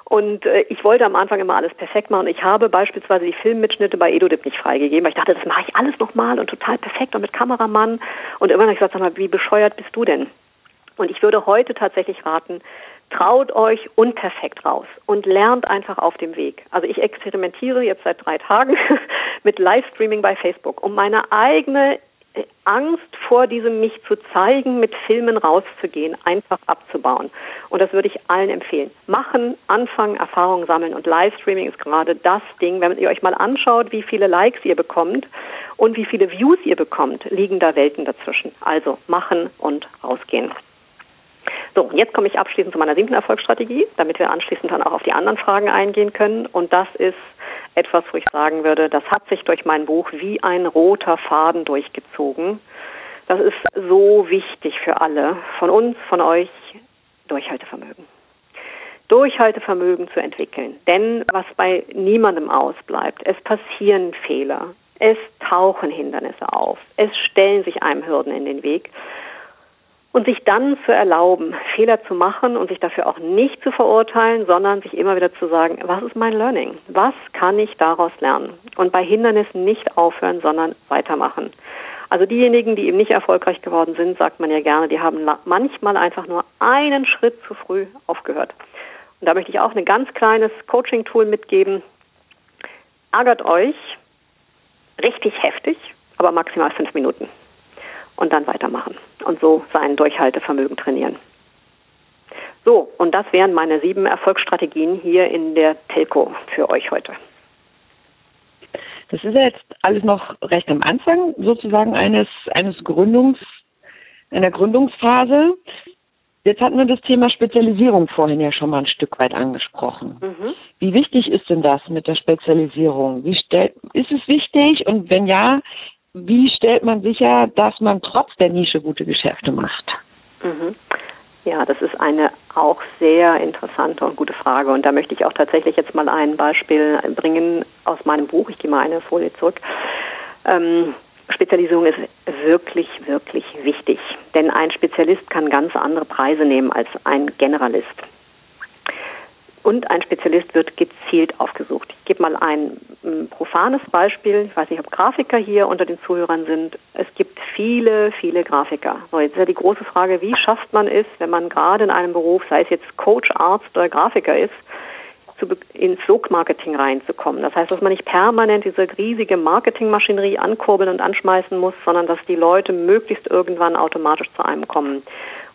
Und äh, ich wollte am Anfang immer alles perfekt machen. Ich habe beispielsweise die Filmmitschnitte bei EduDip nicht freigegeben, weil ich dachte, das mache ich alles nochmal und total perfekt und mit Kameramann. Und irgendwann habe ich gesagt, sag mal, wie bescheuert bist du denn? Und ich würde heute tatsächlich raten, traut euch unperfekt raus und lernt einfach auf dem Weg. Also ich experimentiere jetzt seit drei Tagen <laughs> mit Livestreaming bei Facebook, um meine eigene Angst vor diesem mich zu zeigen, mit Filmen rauszugehen, einfach abzubauen. Und das würde ich allen empfehlen. Machen, anfangen, Erfahrungen sammeln und Livestreaming ist gerade das Ding. Wenn ihr euch mal anschaut, wie viele Likes ihr bekommt und wie viele Views ihr bekommt, liegen da Welten dazwischen. Also machen und rausgehen. So, und jetzt komme ich abschließend zu meiner siebten Erfolgsstrategie, damit wir anschließend dann auch auf die anderen Fragen eingehen können. Und das ist etwas, wo ich sagen würde, das hat sich durch mein Buch wie ein roter Faden durchgezogen. Das ist so wichtig für alle, von uns, von euch, Durchhaltevermögen. Durchhaltevermögen zu entwickeln. Denn was bei niemandem ausbleibt, es passieren Fehler, es tauchen Hindernisse auf, es stellen sich einem Hürden in den Weg. Und sich dann zu erlauben, Fehler zu machen und sich dafür auch nicht zu verurteilen, sondern sich immer wieder zu sagen, was ist mein Learning? Was kann ich daraus lernen? Und bei Hindernissen nicht aufhören, sondern weitermachen. Also diejenigen, die eben nicht erfolgreich geworden sind, sagt man ja gerne, die haben manchmal einfach nur einen Schritt zu früh aufgehört. Und da möchte ich auch ein ganz kleines Coaching-Tool mitgeben. Ärgert euch richtig heftig, aber maximal fünf Minuten und dann weitermachen und so sein Durchhaltevermögen trainieren. So, und das wären meine sieben Erfolgsstrategien hier in der Telco für euch heute. Das ist ja jetzt alles noch recht am Anfang sozusagen eines, eines Gründungs, einer Gründungsphase. Jetzt hatten wir das Thema Spezialisierung vorhin ja schon mal ein Stück weit angesprochen. Mhm. Wie wichtig ist denn das mit der Spezialisierung? Wie ist es wichtig? Und wenn ja, wie stellt man sicher, dass man trotz der Nische gute Geschäfte macht? Mhm. Ja, das ist eine auch sehr interessante und gute Frage. Und da möchte ich auch tatsächlich jetzt mal ein Beispiel bringen aus meinem Buch. Ich gehe mal eine Folie zurück. Ähm, Spezialisierung ist wirklich, wirklich wichtig. Denn ein Spezialist kann ganz andere Preise nehmen als ein Generalist und ein Spezialist wird gezielt aufgesucht. Ich gebe mal ein, ein profanes Beispiel. Ich weiß nicht, ob Grafiker hier unter den Zuhörern sind. Es gibt viele, viele Grafiker. So, jetzt ist ja die große Frage, wie schafft man es, wenn man gerade in einem Beruf, sei es jetzt Coach, Arzt oder Grafiker ist, zu, ins Sogmarketing reinzukommen. Das heißt, dass man nicht permanent diese riesige Marketingmaschinerie ankurbeln und anschmeißen muss, sondern dass die Leute möglichst irgendwann automatisch zu einem kommen.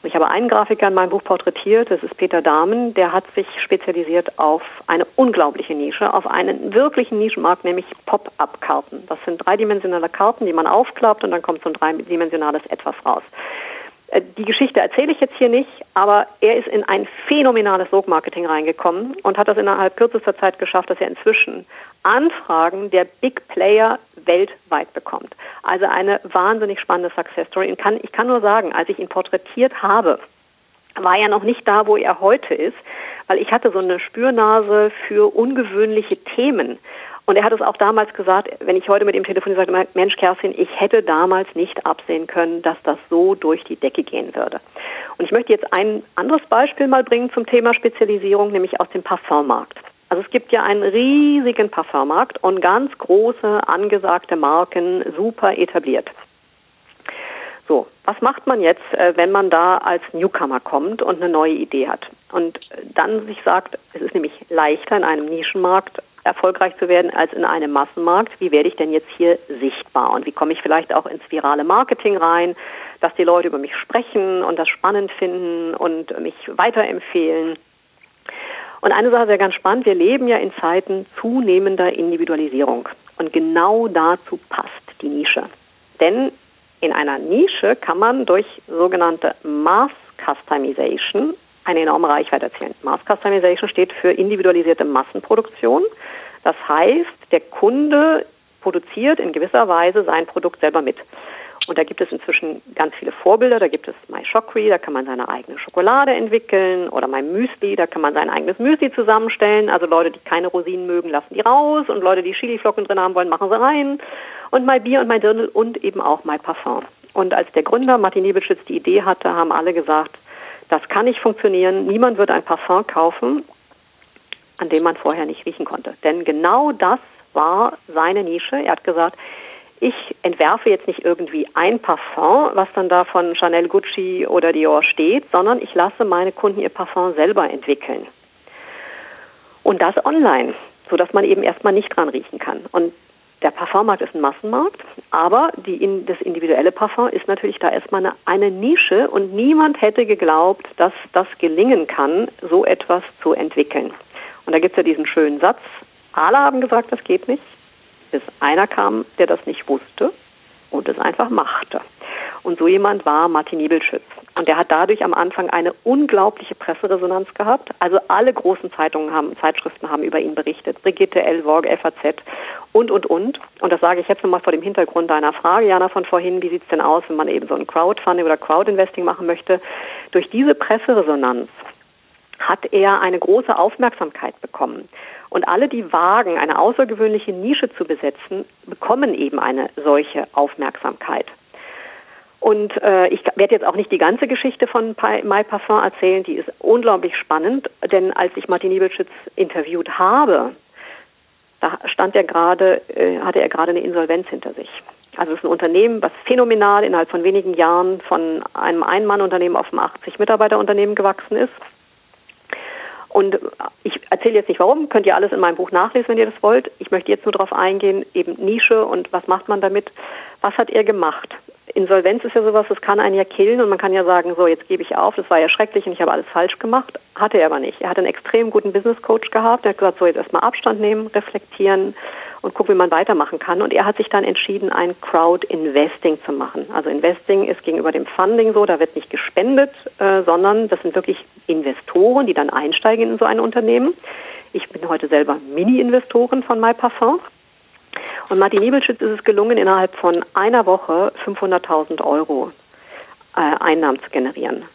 Und ich habe einen Grafiker in meinem Buch porträtiert, das ist Peter Dahmen, der hat sich spezialisiert auf eine unglaubliche Nische, auf einen wirklichen Nischenmarkt, nämlich Pop-up-Karten. Das sind dreidimensionale Karten, die man aufklappt und dann kommt so ein dreidimensionales Etwas raus. Äh, die Geschichte erzähle ich jetzt hier nicht, aber er ist in ein phänomenales Sogmarketing reingekommen und hat das innerhalb kürzester Zeit geschafft, dass er inzwischen Anfragen der Big Player weltweit bekommt. Also eine wahnsinnig spannende Success Story. Ich kann, ich kann nur sagen, als ich ihn porträtiert habe, war er noch nicht da, wo er heute ist, weil ich hatte so eine Spürnase für ungewöhnliche Themen. Und er hat es auch damals gesagt, wenn ich heute mit ihm telefoniere, sagt er, Mensch, Kerstin, ich hätte damals nicht absehen können, dass das so durch die Decke gehen würde. Und ich möchte jetzt ein anderes Beispiel mal bringen zum Thema Spezialisierung, nämlich aus dem Parfummarkt. Also es gibt ja einen riesigen Parfummarkt und ganz große angesagte Marken super etabliert. So, was macht man jetzt, äh, wenn man da als Newcomer kommt und eine neue Idee hat und dann sich sagt, es ist nämlich leichter in einem Nischenmarkt erfolgreich zu werden als in einem Massenmarkt. Wie werde ich denn jetzt hier sichtbar und wie komme ich vielleicht auch ins virale Marketing rein, dass die Leute über mich sprechen und das spannend finden und mich weiterempfehlen? Und eine Sache ist ja ganz spannend, wir leben ja in Zeiten zunehmender Individualisierung und genau dazu passt die Nische. Denn in einer Nische kann man durch sogenannte Mass Customization eine enorme Reichweite erzielen. Mass Customization steht für individualisierte Massenproduktion. Das heißt, der Kunde produziert in gewisser Weise sein Produkt selber mit. Und da gibt es inzwischen ganz viele Vorbilder. Da gibt es MyShockery, da kann man seine eigene Schokolade entwickeln. Oder MyMüsli, da kann man sein eigenes Müsli zusammenstellen. Also Leute, die keine Rosinen mögen, lassen die raus. Und Leute, die Chiliflocken drin haben wollen, machen sie rein. Und MyBier und MyDirndl und eben auch MyParfum. Und als der Gründer Martin Nebelschütz die Idee hatte, haben alle gesagt, das kann nicht funktionieren. Niemand wird ein Parfum kaufen, an dem man vorher nicht riechen konnte. Denn genau das war seine Nische. Er hat gesagt, ich entwerfe jetzt nicht irgendwie ein Parfum, was dann da von Chanel, Gucci oder Dior steht, sondern ich lasse meine Kunden ihr Parfum selber entwickeln. Und das online, sodass man eben erstmal nicht dran riechen kann. Und der Parfummarkt ist ein Massenmarkt, aber die, das individuelle Parfum ist natürlich da erstmal eine, eine Nische und niemand hätte geglaubt, dass das gelingen kann, so etwas zu entwickeln. Und da gibt es ja diesen schönen Satz, alle haben gesagt, das geht nicht, bis einer kam, der das nicht wusste und es einfach machte. Und so jemand war Martin Niebelschütz. Und der hat dadurch am Anfang eine unglaubliche Presseresonanz gehabt. Also alle großen Zeitungen haben, Zeitschriften haben über ihn berichtet. Brigitte, L, Vogue, FAZ und, und, und. Und das sage ich jetzt nochmal vor dem Hintergrund deiner Frage, Jana, von vorhin. Wie sieht es denn aus, wenn man eben so ein Crowdfunding oder Crowdinvesting machen möchte? Durch diese Presseresonanz hat er eine große Aufmerksamkeit bekommen. Und alle, die wagen, eine außergewöhnliche Nische zu besetzen, bekommen eben eine solche Aufmerksamkeit. Und äh, ich werde jetzt auch nicht die ganze Geschichte von Parfum erzählen, die ist unglaublich spannend, denn als ich Martin Niebelschütz interviewt habe, da stand er gerade, äh, hatte er gerade eine Insolvenz hinter sich. Also es ist ein Unternehmen, was phänomenal innerhalb von wenigen Jahren von einem Ein-Mann-Unternehmen auf ein 80-Mitarbeiter-Unternehmen gewachsen ist. Und ich erzähle jetzt nicht warum, könnt ihr alles in meinem Buch nachlesen, wenn ihr das wollt. Ich möchte jetzt nur darauf eingehen, eben Nische und was macht man damit. Was hat er gemacht? Insolvenz ist ja sowas, das kann einen ja killen und man kann ja sagen, so jetzt gebe ich auf, das war ja schrecklich und ich habe alles falsch gemacht. Hatte er aber nicht. Er hat einen extrem guten Business Coach gehabt, der hat gesagt, so jetzt erstmal Abstand nehmen, reflektieren und gucken, wie man weitermachen kann. Und er hat sich dann entschieden, ein Crowd Investing zu machen. Also Investing ist gegenüber dem Funding so, da wird nicht gespendet, äh, sondern das sind wirklich Investoren, die dann einsteigen in so ein Unternehmen. Ich bin heute selber Mini-Investorin von MyParfum. Und Martin Nebelschütz ist es gelungen, innerhalb von einer Woche 500.000 Euro äh, Einnahmen zu generieren.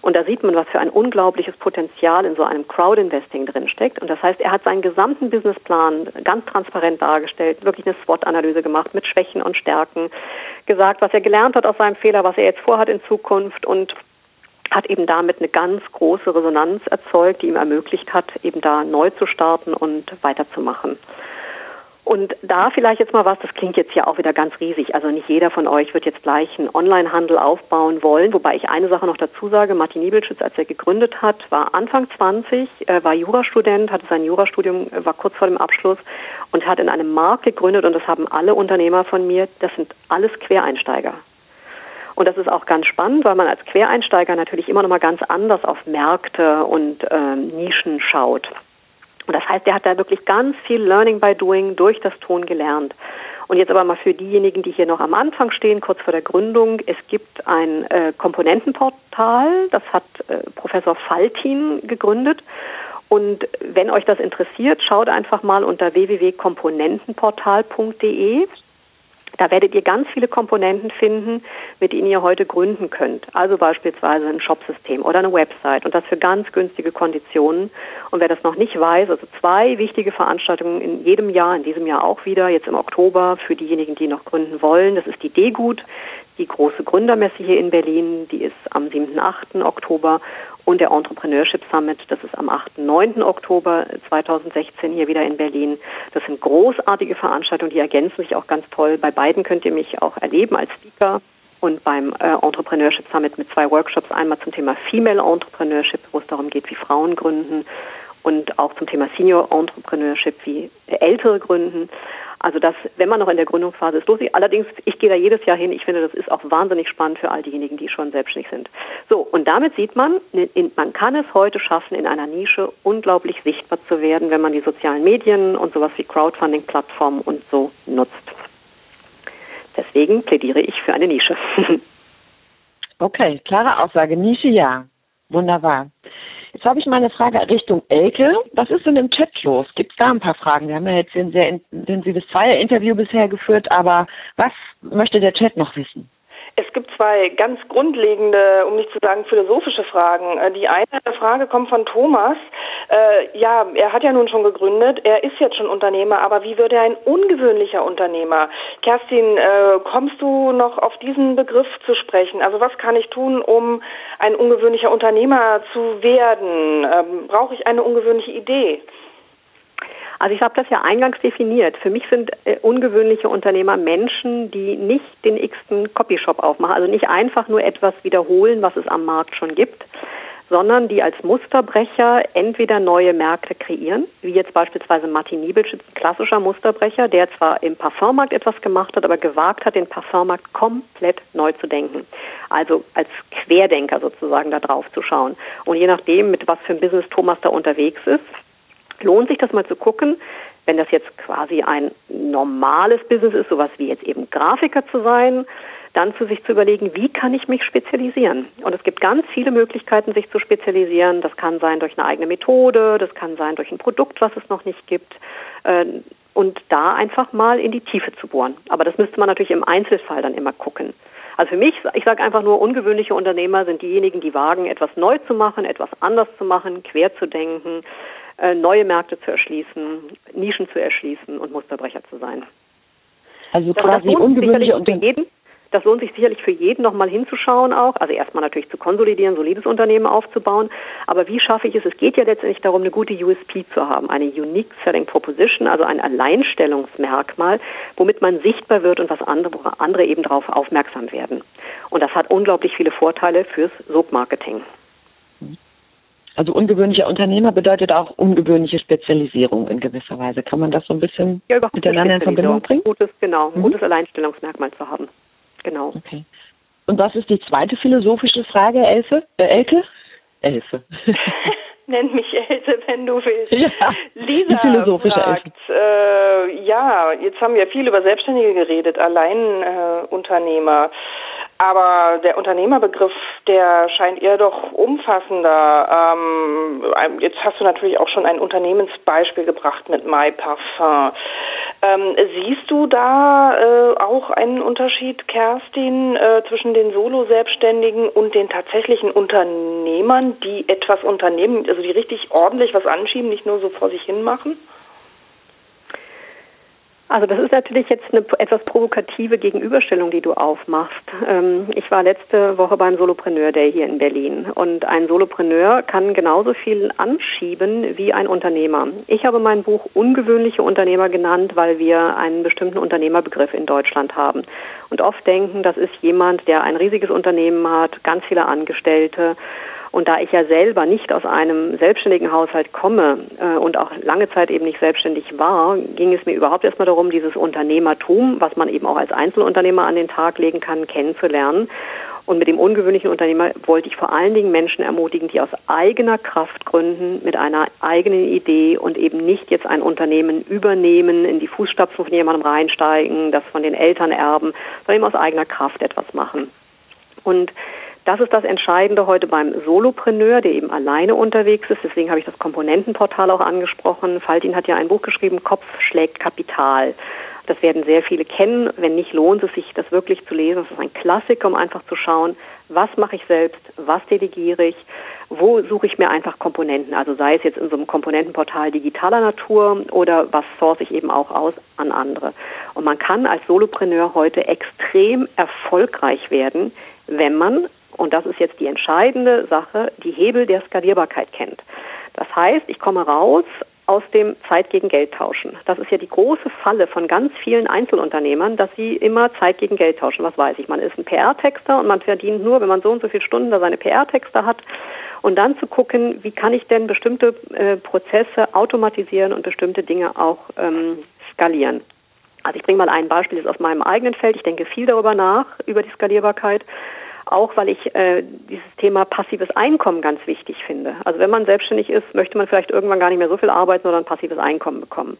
Und da sieht man, was für ein unglaubliches Potenzial in so einem Crowd-Investing drinsteckt. Und das heißt, er hat seinen gesamten Businessplan ganz transparent dargestellt, wirklich eine SWOT-Analyse gemacht mit Schwächen und Stärken, gesagt, was er gelernt hat aus seinem Fehler, was er jetzt vorhat in Zukunft und hat eben damit eine ganz große Resonanz erzeugt, die ihm ermöglicht hat, eben da neu zu starten und weiterzumachen. Und da vielleicht jetzt mal was, das klingt jetzt ja auch wieder ganz riesig. Also nicht jeder von euch wird jetzt gleich einen Onlinehandel aufbauen wollen. Wobei ich eine Sache noch dazu sage. Martin Niebelschütz, als er gegründet hat, war Anfang 20, äh, war Jurastudent, hatte sein Jurastudium, äh, war kurz vor dem Abschluss und hat in einem Markt gegründet und das haben alle Unternehmer von mir, das sind alles Quereinsteiger. Und das ist auch ganz spannend, weil man als Quereinsteiger natürlich immer noch mal ganz anders auf Märkte und ähm, Nischen schaut. Und das heißt, er hat da wirklich ganz viel Learning by Doing durch das Tun gelernt. Und jetzt aber mal für diejenigen, die hier noch am Anfang stehen, kurz vor der Gründung, es gibt ein äh, Komponentenportal, das hat äh, Professor Faltin gegründet. Und wenn euch das interessiert, schaut einfach mal unter www.komponentenportal.de. Da werdet ihr ganz viele Komponenten finden, mit denen ihr heute gründen könnt. Also beispielsweise ein Shopsystem oder eine Website und das für ganz günstige Konditionen. Und wer das noch nicht weiß, also zwei wichtige Veranstaltungen in jedem Jahr, in diesem Jahr auch wieder, jetzt im Oktober für diejenigen, die noch gründen wollen. Das ist die D-Gut, die große Gründermesse hier in Berlin, die ist am 7. 8. Oktober und der Entrepreneurship Summit, das ist am 8. 9. Oktober 2016 hier wieder in Berlin. Das sind großartige Veranstaltungen, die ergänzen sich auch ganz toll. Bei beiden könnt ihr mich auch erleben als Speaker. und beim äh, Entrepreneurship Summit mit zwei Workshops, einmal zum Thema Female Entrepreneurship, wo es darum geht, wie Frauen gründen und auch zum Thema Senior Entrepreneurship, wie ältere gründen. Also das, wenn man noch in der Gründungsphase ist, lustig. Allerdings, ich gehe da jedes Jahr hin. Ich finde, das ist auch wahnsinnig spannend für all diejenigen, die schon selbstständig sind. So, und damit sieht man, man kann es heute schaffen, in einer Nische unglaublich sichtbar zu werden, wenn man die sozialen Medien und sowas wie Crowdfunding-Plattformen und so nutzt. Deswegen plädiere ich für eine Nische. <laughs> okay, klare Aussage. Nische ja. Wunderbar. Jetzt habe ich mal eine Frage Richtung Elke. Was ist denn im Chat los? Gibt es da ein paar Fragen? Wir haben ja jetzt ein sehr intensives Zweier-Interview bisher geführt, aber was möchte der Chat noch wissen? Es gibt zwei ganz grundlegende, um nicht zu sagen philosophische Fragen. Äh, die eine Frage kommt von Thomas. Äh, ja, er hat ja nun schon gegründet, er ist jetzt schon Unternehmer, aber wie wird er ein ungewöhnlicher Unternehmer? Kerstin, äh, kommst du noch auf diesen Begriff zu sprechen? Also was kann ich tun, um ein ungewöhnlicher Unternehmer zu werden? Ähm, brauche ich eine ungewöhnliche Idee? Also ich habe das ja eingangs definiert. Für mich sind äh, ungewöhnliche Unternehmer Menschen, die nicht den x-ten Copyshop aufmachen, also nicht einfach nur etwas wiederholen, was es am Markt schon gibt, sondern die als Musterbrecher entweder neue Märkte kreieren, wie jetzt beispielsweise Martin Niebelsch, ein klassischer Musterbrecher, der zwar im Parfummarkt etwas gemacht hat, aber gewagt hat, den Parfummarkt komplett neu zu denken. Also als Querdenker sozusagen da drauf zu schauen. Und je nachdem, mit was für ein Business Thomas da unterwegs ist, lohnt sich das mal zu gucken, wenn das jetzt quasi ein normales Business ist, sowas wie jetzt eben Grafiker zu sein, dann zu sich zu überlegen, wie kann ich mich spezialisieren? Und es gibt ganz viele Möglichkeiten, sich zu spezialisieren. Das kann sein durch eine eigene Methode, das kann sein durch ein Produkt, was es noch nicht gibt. Äh, und da einfach mal in die Tiefe zu bohren. Aber das müsste man natürlich im Einzelfall dann immer gucken. Also für mich, ich sage einfach nur, ungewöhnliche Unternehmer sind diejenigen, die wagen, etwas neu zu machen, etwas anders zu machen, quer zu denken, neue Märkte zu erschließen, Nischen zu erschließen und Musterbrecher zu sein. Also quasi das ungewöhnliche Unternehmen. Das lohnt sich sicherlich für jeden nochmal hinzuschauen auch. Also erstmal natürlich zu konsolidieren, solides Unternehmen aufzubauen. Aber wie schaffe ich es? Es geht ja letztendlich darum, eine gute USP zu haben, eine Unique Selling Proposition, also ein Alleinstellungsmerkmal, womit man sichtbar wird und was andere, andere eben darauf aufmerksam werden. Und das hat unglaublich viele Vorteile fürs Sogmarketing. Also ungewöhnlicher Unternehmer bedeutet auch ungewöhnliche Spezialisierung in gewisser Weise. Kann man das so ein bisschen ja, miteinander in Verbindung bringen? Gutes, genau, ein mhm. gutes Alleinstellungsmerkmal zu haben. Genau. Okay. Und was ist die zweite philosophische Frage, Elfe? Äh, Elke? Elfe. <laughs> Nenn mich Else, wenn du willst. Ja, Lisa die philosophische fragt, äh, ja, jetzt haben wir viel über Selbstständige geredet, Alleinunternehmer. Aber der Unternehmerbegriff, der scheint eher doch umfassender. Ähm, jetzt hast du natürlich auch schon ein Unternehmensbeispiel gebracht mit My Parfum. Ähm, siehst du da äh, auch einen Unterschied, Kerstin, äh, zwischen den Solo-Selbstständigen und den tatsächlichen Unternehmern, die etwas unternehmen, also die richtig ordentlich was anschieben, nicht nur so vor sich hin machen? Also das ist natürlich jetzt eine etwas provokative Gegenüberstellung, die du aufmachst. Ähm, ich war letzte Woche beim Solopreneur Day hier in Berlin und ein Solopreneur kann genauso viel anschieben wie ein Unternehmer. Ich habe mein Buch Ungewöhnliche Unternehmer genannt, weil wir einen bestimmten Unternehmerbegriff in Deutschland haben und oft denken, das ist jemand, der ein riesiges Unternehmen hat, ganz viele Angestellte und da ich ja selber nicht aus einem selbstständigen Haushalt komme äh, und auch lange Zeit eben nicht selbstständig war, ging es mir überhaupt erstmal darum, dieses Unternehmertum, was man eben auch als Einzelunternehmer an den Tag legen kann, kennenzulernen. Und mit dem ungewöhnlichen Unternehmer wollte ich vor allen Dingen Menschen ermutigen, die aus eigener Kraft gründen, mit einer eigenen Idee und eben nicht jetzt ein Unternehmen übernehmen, in die Fußstapfen von jemandem reinsteigen, das von den Eltern erben, sondern eben aus eigener Kraft etwas machen. Und das ist das Entscheidende heute beim Solopreneur, der eben alleine unterwegs ist. Deswegen habe ich das Komponentenportal auch angesprochen. Faltin hat ja ein Buch geschrieben, Kopf schlägt Kapital. Das werden sehr viele kennen. Wenn nicht, lohnt es sich, das wirklich zu lesen. Das ist ein Klassiker, um einfach zu schauen, was mache ich selbst, was delegiere ich, wo suche ich mir einfach Komponenten. Also sei es jetzt in so einem Komponentenportal digitaler Natur oder was source ich eben auch aus an andere. Und man kann als Solopreneur heute extrem erfolgreich werden, wenn man und das ist jetzt die entscheidende Sache, die Hebel der Skalierbarkeit kennt. Das heißt, ich komme raus aus dem Zeit gegen Geld tauschen. Das ist ja die große Falle von ganz vielen Einzelunternehmern, dass sie immer Zeit gegen Geld tauschen. Was weiß ich, man ist ein PR-Texter und man verdient nur, wenn man so und so viele Stunden da seine PR-Texter hat. Und dann zu gucken, wie kann ich denn bestimmte äh, Prozesse automatisieren und bestimmte Dinge auch ähm, skalieren. Also ich bringe mal ein Beispiel jetzt aus meinem eigenen Feld. Ich denke viel darüber nach, über die Skalierbarkeit auch weil ich äh, dieses Thema passives Einkommen ganz wichtig finde. Also wenn man selbstständig ist, möchte man vielleicht irgendwann gar nicht mehr so viel arbeiten, sondern passives Einkommen bekommen.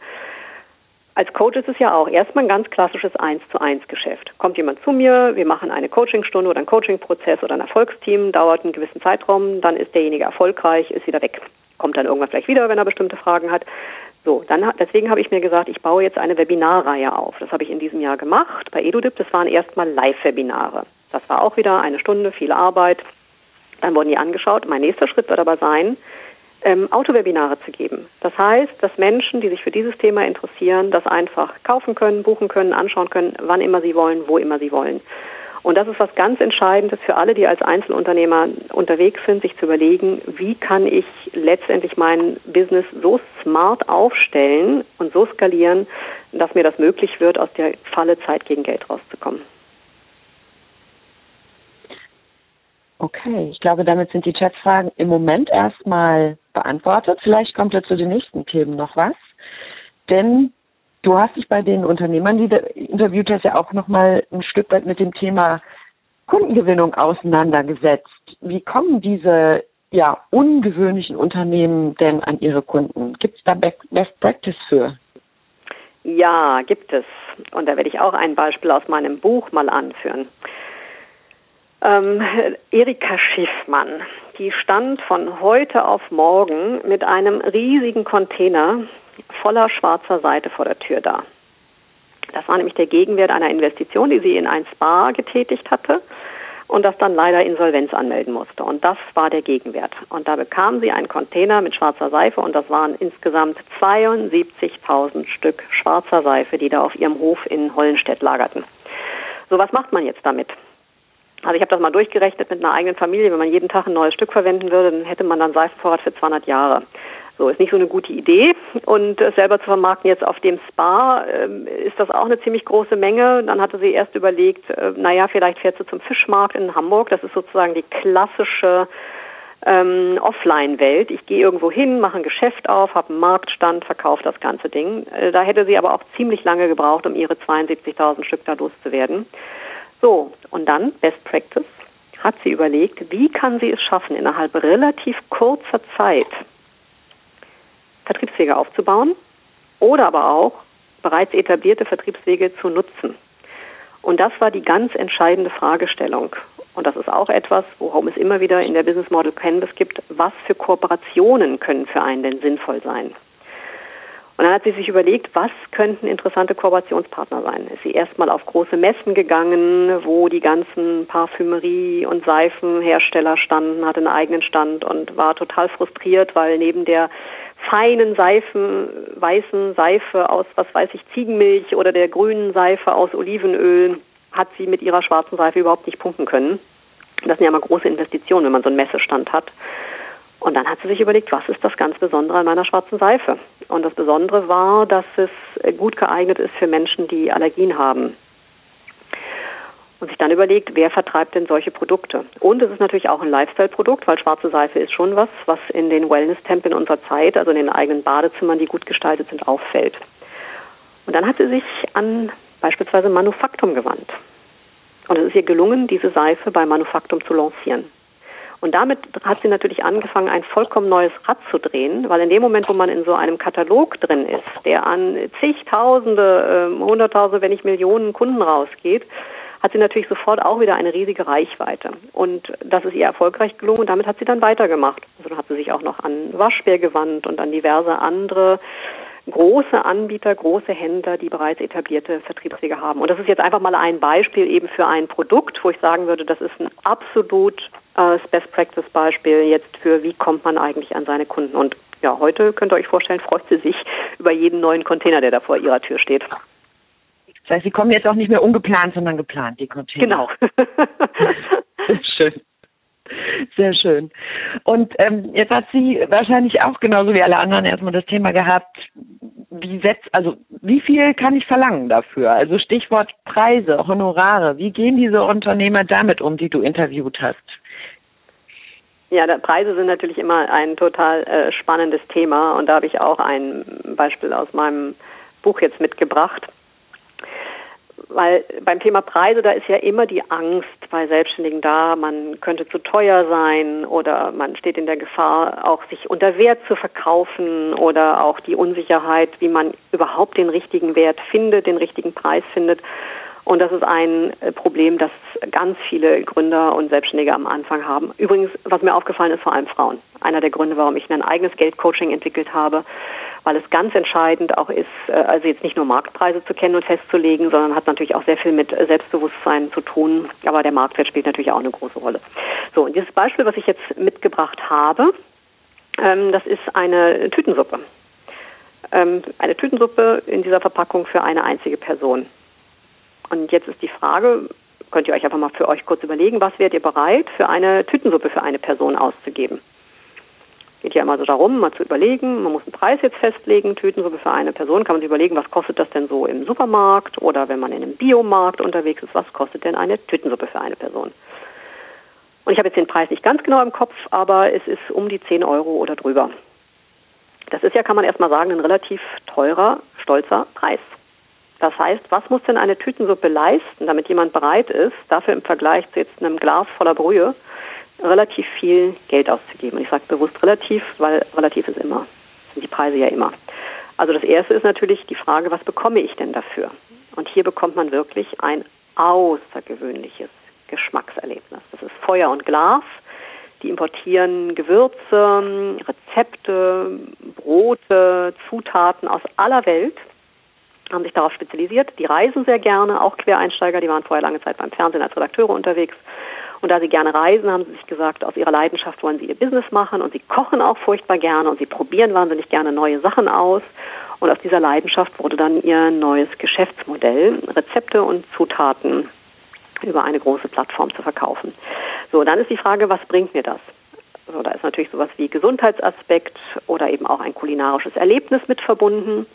Als Coach ist es ja auch erstmal ein ganz klassisches Eins zu eins Geschäft. Kommt jemand zu mir, wir machen eine Coachingstunde oder einen Coachingprozess oder ein Erfolgsteam, dauert einen gewissen Zeitraum, dann ist derjenige erfolgreich, ist wieder weg. Kommt dann irgendwann vielleicht wieder, wenn er bestimmte Fragen hat. So, dann deswegen habe ich mir gesagt, ich baue jetzt eine Webinarreihe auf. Das habe ich in diesem Jahr gemacht bei EduDip. Das waren erstmal Live-Webinare. Das war auch wieder eine Stunde, viel Arbeit. Dann wurden die angeschaut. Mein nächster Schritt wird aber sein, ähm, Autowebinare zu geben. Das heißt, dass Menschen, die sich für dieses Thema interessieren, das einfach kaufen können, buchen können, anschauen können, wann immer sie wollen, wo immer sie wollen. Und das ist was ganz Entscheidendes für alle, die als Einzelunternehmer unterwegs sind, sich zu überlegen, wie kann ich letztendlich mein Business so smart aufstellen und so skalieren, dass mir das möglich wird, aus der Falle Zeit gegen Geld rauszukommen. Okay, ich glaube, damit sind die Chatfragen im Moment erstmal beantwortet. Vielleicht kommt ja zu den nächsten Themen noch was. Denn du hast dich bei den Unternehmern, die du interviewt hast, ja auch nochmal ein Stück weit mit dem Thema Kundengewinnung auseinandergesetzt. Wie kommen diese ja, ungewöhnlichen Unternehmen denn an ihre Kunden? Gibt es da Best Practice für? Ja, gibt es. Und da werde ich auch ein Beispiel aus meinem Buch mal anführen. Ähm, Erika Schiffmann, die stand von heute auf morgen mit einem riesigen Container voller schwarzer Seite vor der Tür da. Das war nämlich der Gegenwert einer Investition, die sie in ein Spa getätigt hatte und das dann leider Insolvenz anmelden musste. Und das war der Gegenwert. Und da bekam sie einen Container mit schwarzer Seife und das waren insgesamt 72.000 Stück schwarzer Seife, die da auf ihrem Hof in Hollenstedt lagerten. So, was macht man jetzt damit? Also ich habe das mal durchgerechnet mit einer eigenen Familie. Wenn man jeden Tag ein neues Stück verwenden würde, dann hätte man dann Seifenvorrat für 200 Jahre. So ist nicht so eine gute Idee. Und äh, selber zu vermarkten jetzt auf dem Spa äh, ist das auch eine ziemlich große Menge. Dann hatte sie erst überlegt, äh, naja, vielleicht fährt sie zum Fischmarkt in Hamburg. Das ist sozusagen die klassische ähm, Offline-Welt. Ich gehe irgendwo hin, mache ein Geschäft auf, habe einen Marktstand, verkaufe das ganze Ding. Äh, da hätte sie aber auch ziemlich lange gebraucht, um ihre 72.000 Stück da loszuwerden. So, und dann, Best Practice, hat sie überlegt, wie kann sie es schaffen, innerhalb relativ kurzer Zeit Vertriebswege aufzubauen oder aber auch bereits etablierte Vertriebswege zu nutzen. Und das war die ganz entscheidende Fragestellung. Und das ist auch etwas, worum es immer wieder in der Business Model Canvas gibt. Was für Kooperationen können für einen denn sinnvoll sein? Und dann hat sie sich überlegt, was könnten interessante Kooperationspartner sein. Ist sie erstmal auf große Messen gegangen, wo die ganzen Parfümerie- und Seifenhersteller standen, hatte einen eigenen Stand und war total frustriert, weil neben der feinen Seifen, weißen Seife aus, was weiß ich, Ziegenmilch oder der grünen Seife aus Olivenöl hat sie mit ihrer schwarzen Seife überhaupt nicht punkten können. Das sind ja immer große Investitionen, wenn man so einen Messestand hat. Und dann hat sie sich überlegt, was ist das ganz Besondere an meiner schwarzen Seife? Und das Besondere war, dass es gut geeignet ist für Menschen, die Allergien haben. Und sich dann überlegt, wer vertreibt denn solche Produkte? Und es ist natürlich auch ein Lifestyle-Produkt, weil schwarze Seife ist schon was, was in den Wellness-Tempeln unserer Zeit, also in den eigenen Badezimmern, die gut gestaltet sind, auffällt. Und dann hat sie sich an beispielsweise Manufaktum gewandt. Und es ist ihr gelungen, diese Seife bei Manufaktum zu lancieren. Und damit hat sie natürlich angefangen, ein vollkommen neues Rad zu drehen, weil in dem Moment, wo man in so einem Katalog drin ist, der an zigtausende, äh, hunderttausende, wenn nicht Millionen Kunden rausgeht, hat sie natürlich sofort auch wieder eine riesige Reichweite. Und das ist ihr erfolgreich gelungen und damit hat sie dann weitergemacht. Also dann hat sie sich auch noch an Waschbär gewandt und an diverse andere große Anbieter, große Händler, die bereits etablierte Vertriebswege haben. Und das ist jetzt einfach mal ein Beispiel eben für ein Produkt, wo ich sagen würde, das ist ein absolut äh, Best Practice Beispiel jetzt für, wie kommt man eigentlich an seine Kunden. Und ja, heute könnt ihr euch vorstellen, freut sie sich über jeden neuen Container, der da vor ihrer Tür steht. Das heißt, sie kommen jetzt auch nicht mehr ungeplant, sondern geplant, die Container. Genau. <laughs> Schön. Sehr schön. Und ähm, jetzt hat sie wahrscheinlich auch genauso wie alle anderen erstmal das Thema gehabt, wie setzt, also wie viel kann ich verlangen dafür? Also Stichwort Preise, Honorare. Wie gehen diese Unternehmer damit um, die du interviewt hast? Ja, Preise sind natürlich immer ein total äh, spannendes Thema und da habe ich auch ein Beispiel aus meinem Buch jetzt mitgebracht. Weil beim Thema Preise, da ist ja immer die Angst bei Selbstständigen da, man könnte zu teuer sein oder man steht in der Gefahr, auch sich unter Wert zu verkaufen oder auch die Unsicherheit, wie man überhaupt den richtigen Wert findet, den richtigen Preis findet. Und das ist ein äh, Problem, das ganz viele Gründer und Selbstständige am Anfang haben. Übrigens, was mir aufgefallen ist, vor allem Frauen. Einer der Gründe, warum ich ein eigenes Geldcoaching entwickelt habe, weil es ganz entscheidend auch ist, äh, also jetzt nicht nur Marktpreise zu kennen und festzulegen, sondern hat natürlich auch sehr viel mit Selbstbewusstsein zu tun. Aber der Marktwert spielt natürlich auch eine große Rolle. So, und dieses Beispiel, was ich jetzt mitgebracht habe, ähm, das ist eine Tütensuppe. Ähm, eine Tütensuppe in dieser Verpackung für eine einzige Person. Und jetzt ist die Frage, könnt ihr euch einfach mal für euch kurz überlegen, was wärt ihr bereit, für eine Tütensuppe für eine Person auszugeben? Geht ja immer so darum, mal zu überlegen, man muss einen Preis jetzt festlegen, Tütensuppe für eine Person, kann man sich überlegen, was kostet das denn so im Supermarkt oder wenn man in einem Biomarkt unterwegs ist, was kostet denn eine Tütensuppe für eine Person? Und ich habe jetzt den Preis nicht ganz genau im Kopf, aber es ist um die 10 Euro oder drüber. Das ist ja, kann man erstmal sagen, ein relativ teurer, stolzer Preis. Das heißt, was muss denn eine Tütensuppe leisten, damit jemand bereit ist, dafür im Vergleich zu jetzt einem Glas voller Brühe relativ viel Geld auszugeben? Und ich sage bewusst relativ, weil relativ ist immer, sind die Preise ja immer. Also das erste ist natürlich die Frage, was bekomme ich denn dafür? Und hier bekommt man wirklich ein außergewöhnliches Geschmackserlebnis. Das ist Feuer und Glas. Die importieren Gewürze, Rezepte, Brote, Zutaten aus aller Welt haben sich darauf spezialisiert. Die reisen sehr gerne, auch Quereinsteiger, die waren vorher lange Zeit beim Fernsehen als Redakteure unterwegs. Und da sie gerne reisen, haben sie sich gesagt, aus ihrer Leidenschaft wollen sie ihr Business machen und sie kochen auch furchtbar gerne und sie probieren wahnsinnig gerne neue Sachen aus. Und aus dieser Leidenschaft wurde dann ihr neues Geschäftsmodell, Rezepte und Zutaten über eine große Plattform zu verkaufen. So, dann ist die Frage, was bringt mir das? So, da ist natürlich sowas wie Gesundheitsaspekt oder eben auch ein kulinarisches Erlebnis mit verbunden.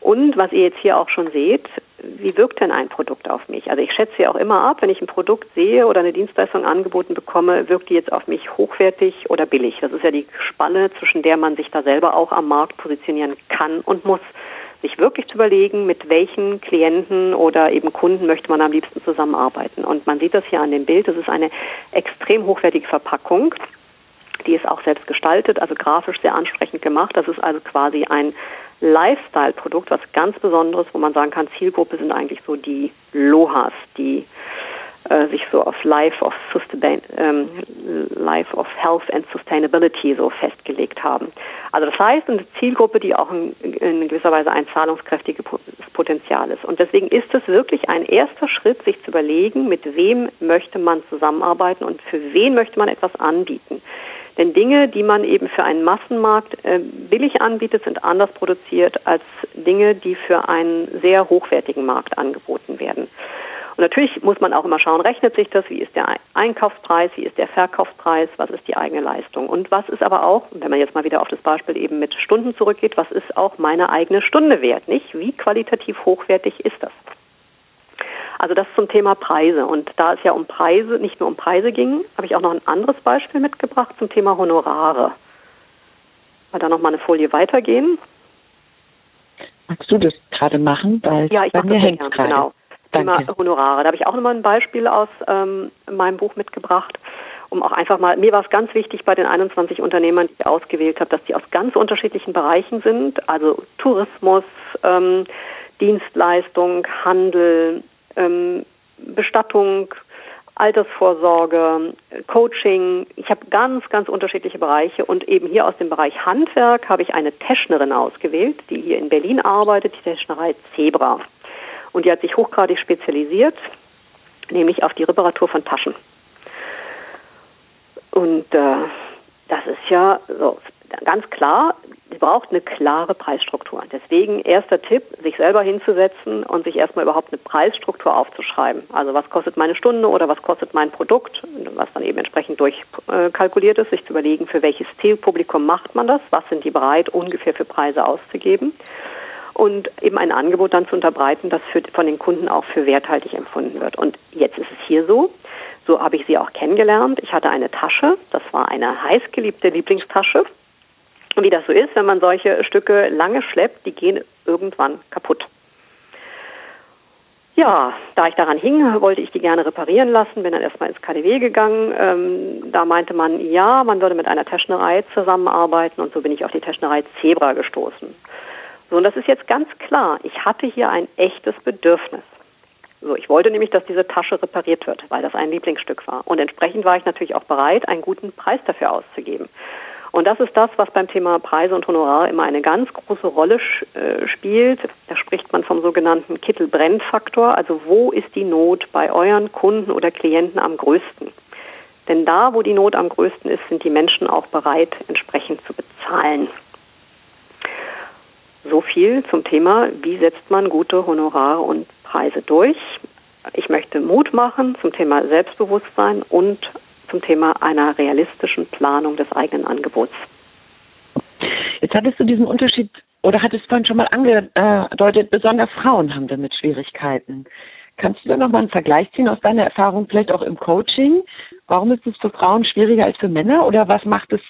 Und was ihr jetzt hier auch schon seht, wie wirkt denn ein Produkt auf mich? Also ich schätze ja auch immer ab, wenn ich ein Produkt sehe oder eine Dienstleistung angeboten bekomme, wirkt die jetzt auf mich hochwertig oder billig? Das ist ja die Spanne, zwischen der man sich da selber auch am Markt positionieren kann und muss. Sich wirklich zu überlegen, mit welchen Klienten oder eben Kunden möchte man am liebsten zusammenarbeiten. Und man sieht das hier an dem Bild, das ist eine extrem hochwertige Verpackung. Die ist auch selbst gestaltet, also grafisch sehr ansprechend gemacht. Das ist also quasi ein Lifestyle-Produkt, was ganz Besonderes, wo man sagen kann, Zielgruppe sind eigentlich so die Lohas, die äh, sich so auf Life of, ähm, Life of Health and Sustainability so festgelegt haben. Also das heißt, eine Zielgruppe, die auch in, in gewisser Weise ein zahlungskräftiges Potenzial ist. Und deswegen ist es wirklich ein erster Schritt, sich zu überlegen, mit wem möchte man zusammenarbeiten und für wen möchte man etwas anbieten. Denn Dinge, die man eben für einen Massenmarkt äh, billig anbietet, sind anders produziert als Dinge, die für einen sehr hochwertigen Markt angeboten werden. Und natürlich muss man auch immer schauen, rechnet sich das, wie ist der Einkaufspreis, wie ist der Verkaufspreis, was ist die eigene Leistung. Und was ist aber auch, wenn man jetzt mal wieder auf das Beispiel eben mit Stunden zurückgeht, was ist auch meine eigene Stunde wert, nicht? Wie qualitativ hochwertig ist das? Also das zum Thema Preise. Und da es ja um Preise, nicht nur um Preise ging, habe ich auch noch ein anderes Beispiel mitgebracht zum Thema Honorare. Mal da noch mal eine Folie weitergehen. Magst du das gerade machen? Weil ja, ich bei mir hängt es Genau. Danke. Thema Honorare. Da habe ich auch nochmal ein Beispiel aus ähm, meinem Buch mitgebracht, um auch einfach mal, mir war es ganz wichtig bei den 21 Unternehmern, die ich ausgewählt habe, dass die aus ganz unterschiedlichen Bereichen sind, also Tourismus, ähm, Dienstleistung, Handel, ähm, Bestattung, Altersvorsorge, Coaching. Ich habe ganz, ganz unterschiedliche Bereiche und eben hier aus dem Bereich Handwerk habe ich eine Teschnerin ausgewählt, die hier in Berlin arbeitet, die Teschnerei Zebra. Und die hat sich hochgradig spezialisiert, nämlich auf die Reparatur von Taschen. Und äh, Das ist ja so ganz klar, sie braucht eine klare Preisstruktur. Deswegen erster Tipp, sich selber hinzusetzen und sich erstmal überhaupt eine Preisstruktur aufzuschreiben. Also was kostet meine Stunde oder was kostet mein Produkt, was dann eben entsprechend durchkalkuliert ist, sich zu überlegen, für welches Zielpublikum macht man das, was sind die bereit, ungefähr für Preise auszugeben und eben ein Angebot dann zu unterbreiten, das für, von den Kunden auch für werthaltig empfunden wird. Und jetzt ist es hier so, so habe ich sie auch kennengelernt. Ich hatte eine Tasche, das war eine heißgeliebte Lieblingstasche und wie das so ist, wenn man solche Stücke lange schleppt, die gehen irgendwann kaputt. Ja, da ich daran hing, wollte ich die gerne reparieren lassen, bin dann erstmal ins KDW gegangen. Ähm, da meinte man, ja, man würde mit einer Technerei zusammenarbeiten und so bin ich auf die Technerei Zebra gestoßen. So, und das ist jetzt ganz klar. Ich hatte hier ein echtes Bedürfnis. So, ich wollte nämlich, dass diese Tasche repariert wird, weil das ein Lieblingsstück war. Und entsprechend war ich natürlich auch bereit, einen guten Preis dafür auszugeben. Und das ist das, was beim Thema Preise und Honorar immer eine ganz große Rolle äh, spielt. Da spricht man vom sogenannten Kittel-Brenn-Faktor. Also wo ist die Not bei euren Kunden oder Klienten am größten? Denn da, wo die Not am größten ist, sind die Menschen auch bereit, entsprechend zu bezahlen. So viel zum Thema, wie setzt man gute Honorare und Preise durch. Ich möchte Mut machen zum Thema Selbstbewusstsein und zum Thema einer realistischen Planung des eigenen Angebots. Jetzt hattest du diesen Unterschied oder hattest vorhin schon mal angedeutet, besonders Frauen haben damit Schwierigkeiten. Kannst du da nochmal einen Vergleich ziehen aus deiner Erfahrung, vielleicht auch im Coaching? Warum ist es für Frauen schwieriger als für Männer oder was macht es,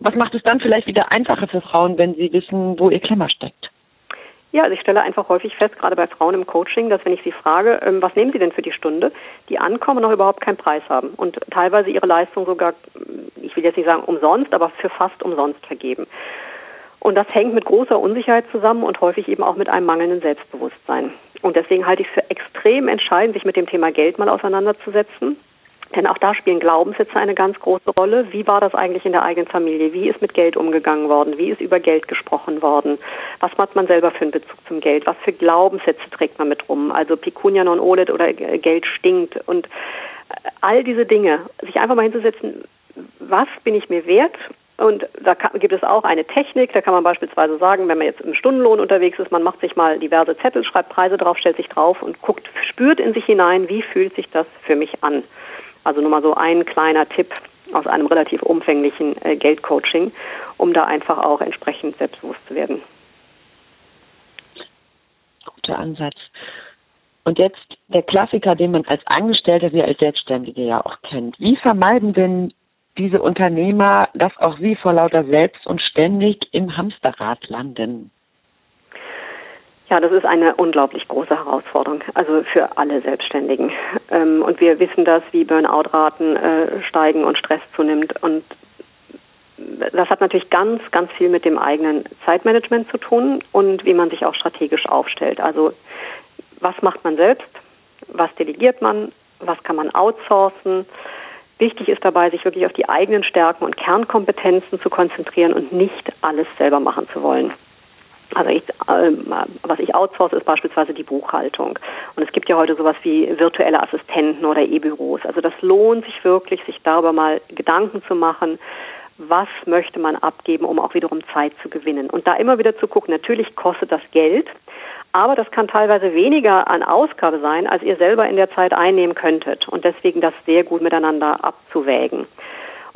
was macht es dann vielleicht wieder einfacher für Frauen, wenn sie wissen, wo ihr Klemmer steckt? Ja, also ich stelle einfach häufig fest, gerade bei Frauen im Coaching, dass wenn ich sie frage, ähm, was nehmen sie denn für die Stunde, die ankommen und noch überhaupt keinen Preis haben und teilweise ihre Leistung sogar, ich will jetzt nicht sagen umsonst, aber für fast umsonst vergeben. Und das hängt mit großer Unsicherheit zusammen und häufig eben auch mit einem mangelnden Selbstbewusstsein. Und deswegen halte ich es für extrem entscheidend, sich mit dem Thema Geld mal auseinanderzusetzen denn auch da spielen Glaubenssätze eine ganz große Rolle. Wie war das eigentlich in der eigenen Familie? Wie ist mit Geld umgegangen worden? Wie ist über Geld gesprochen worden? Was hat man selber für einen Bezug zum Geld? Was für Glaubenssätze trägt man mit rum? Also Picunia non olet oder Geld stinkt und all diese Dinge. Sich einfach mal hinzusetzen, was bin ich mir wert? Und da gibt es auch eine Technik, da kann man beispielsweise sagen, wenn man jetzt im Stundenlohn unterwegs ist, man macht sich mal diverse Zettel, schreibt Preise drauf, stellt sich drauf und guckt, spürt in sich hinein, wie fühlt sich das für mich an. Also nur mal so ein kleiner Tipp aus einem relativ umfänglichen äh, Geldcoaching, um da einfach auch entsprechend selbstbewusst zu werden. Guter Ansatz. Und jetzt der Klassiker, den man als Angestellter wie als Selbstständige ja auch kennt. Wie vermeiden denn diese Unternehmer, dass auch sie vor lauter Selbst und ständig im Hamsterrad landen? Ja, das ist eine unglaublich große Herausforderung, also für alle Selbstständigen. Ähm, und wir wissen das, wie Burnout-Raten äh, steigen und Stress zunimmt. Und das hat natürlich ganz, ganz viel mit dem eigenen Zeitmanagement zu tun und wie man sich auch strategisch aufstellt. Also was macht man selbst? Was delegiert man? Was kann man outsourcen? Wichtig ist dabei, sich wirklich auf die eigenen Stärken und Kernkompetenzen zu konzentrieren und nicht alles selber machen zu wollen. Also ich, äh, was ich outsource, ist beispielsweise die Buchhaltung. Und es gibt ja heute sowas wie virtuelle Assistenten oder E-Büros. Also das lohnt sich wirklich, sich darüber mal Gedanken zu machen, was möchte man abgeben, um auch wiederum Zeit zu gewinnen. Und da immer wieder zu gucken, natürlich kostet das Geld, aber das kann teilweise weniger an Ausgabe sein, als ihr selber in der Zeit einnehmen könntet. Und deswegen das sehr gut miteinander abzuwägen.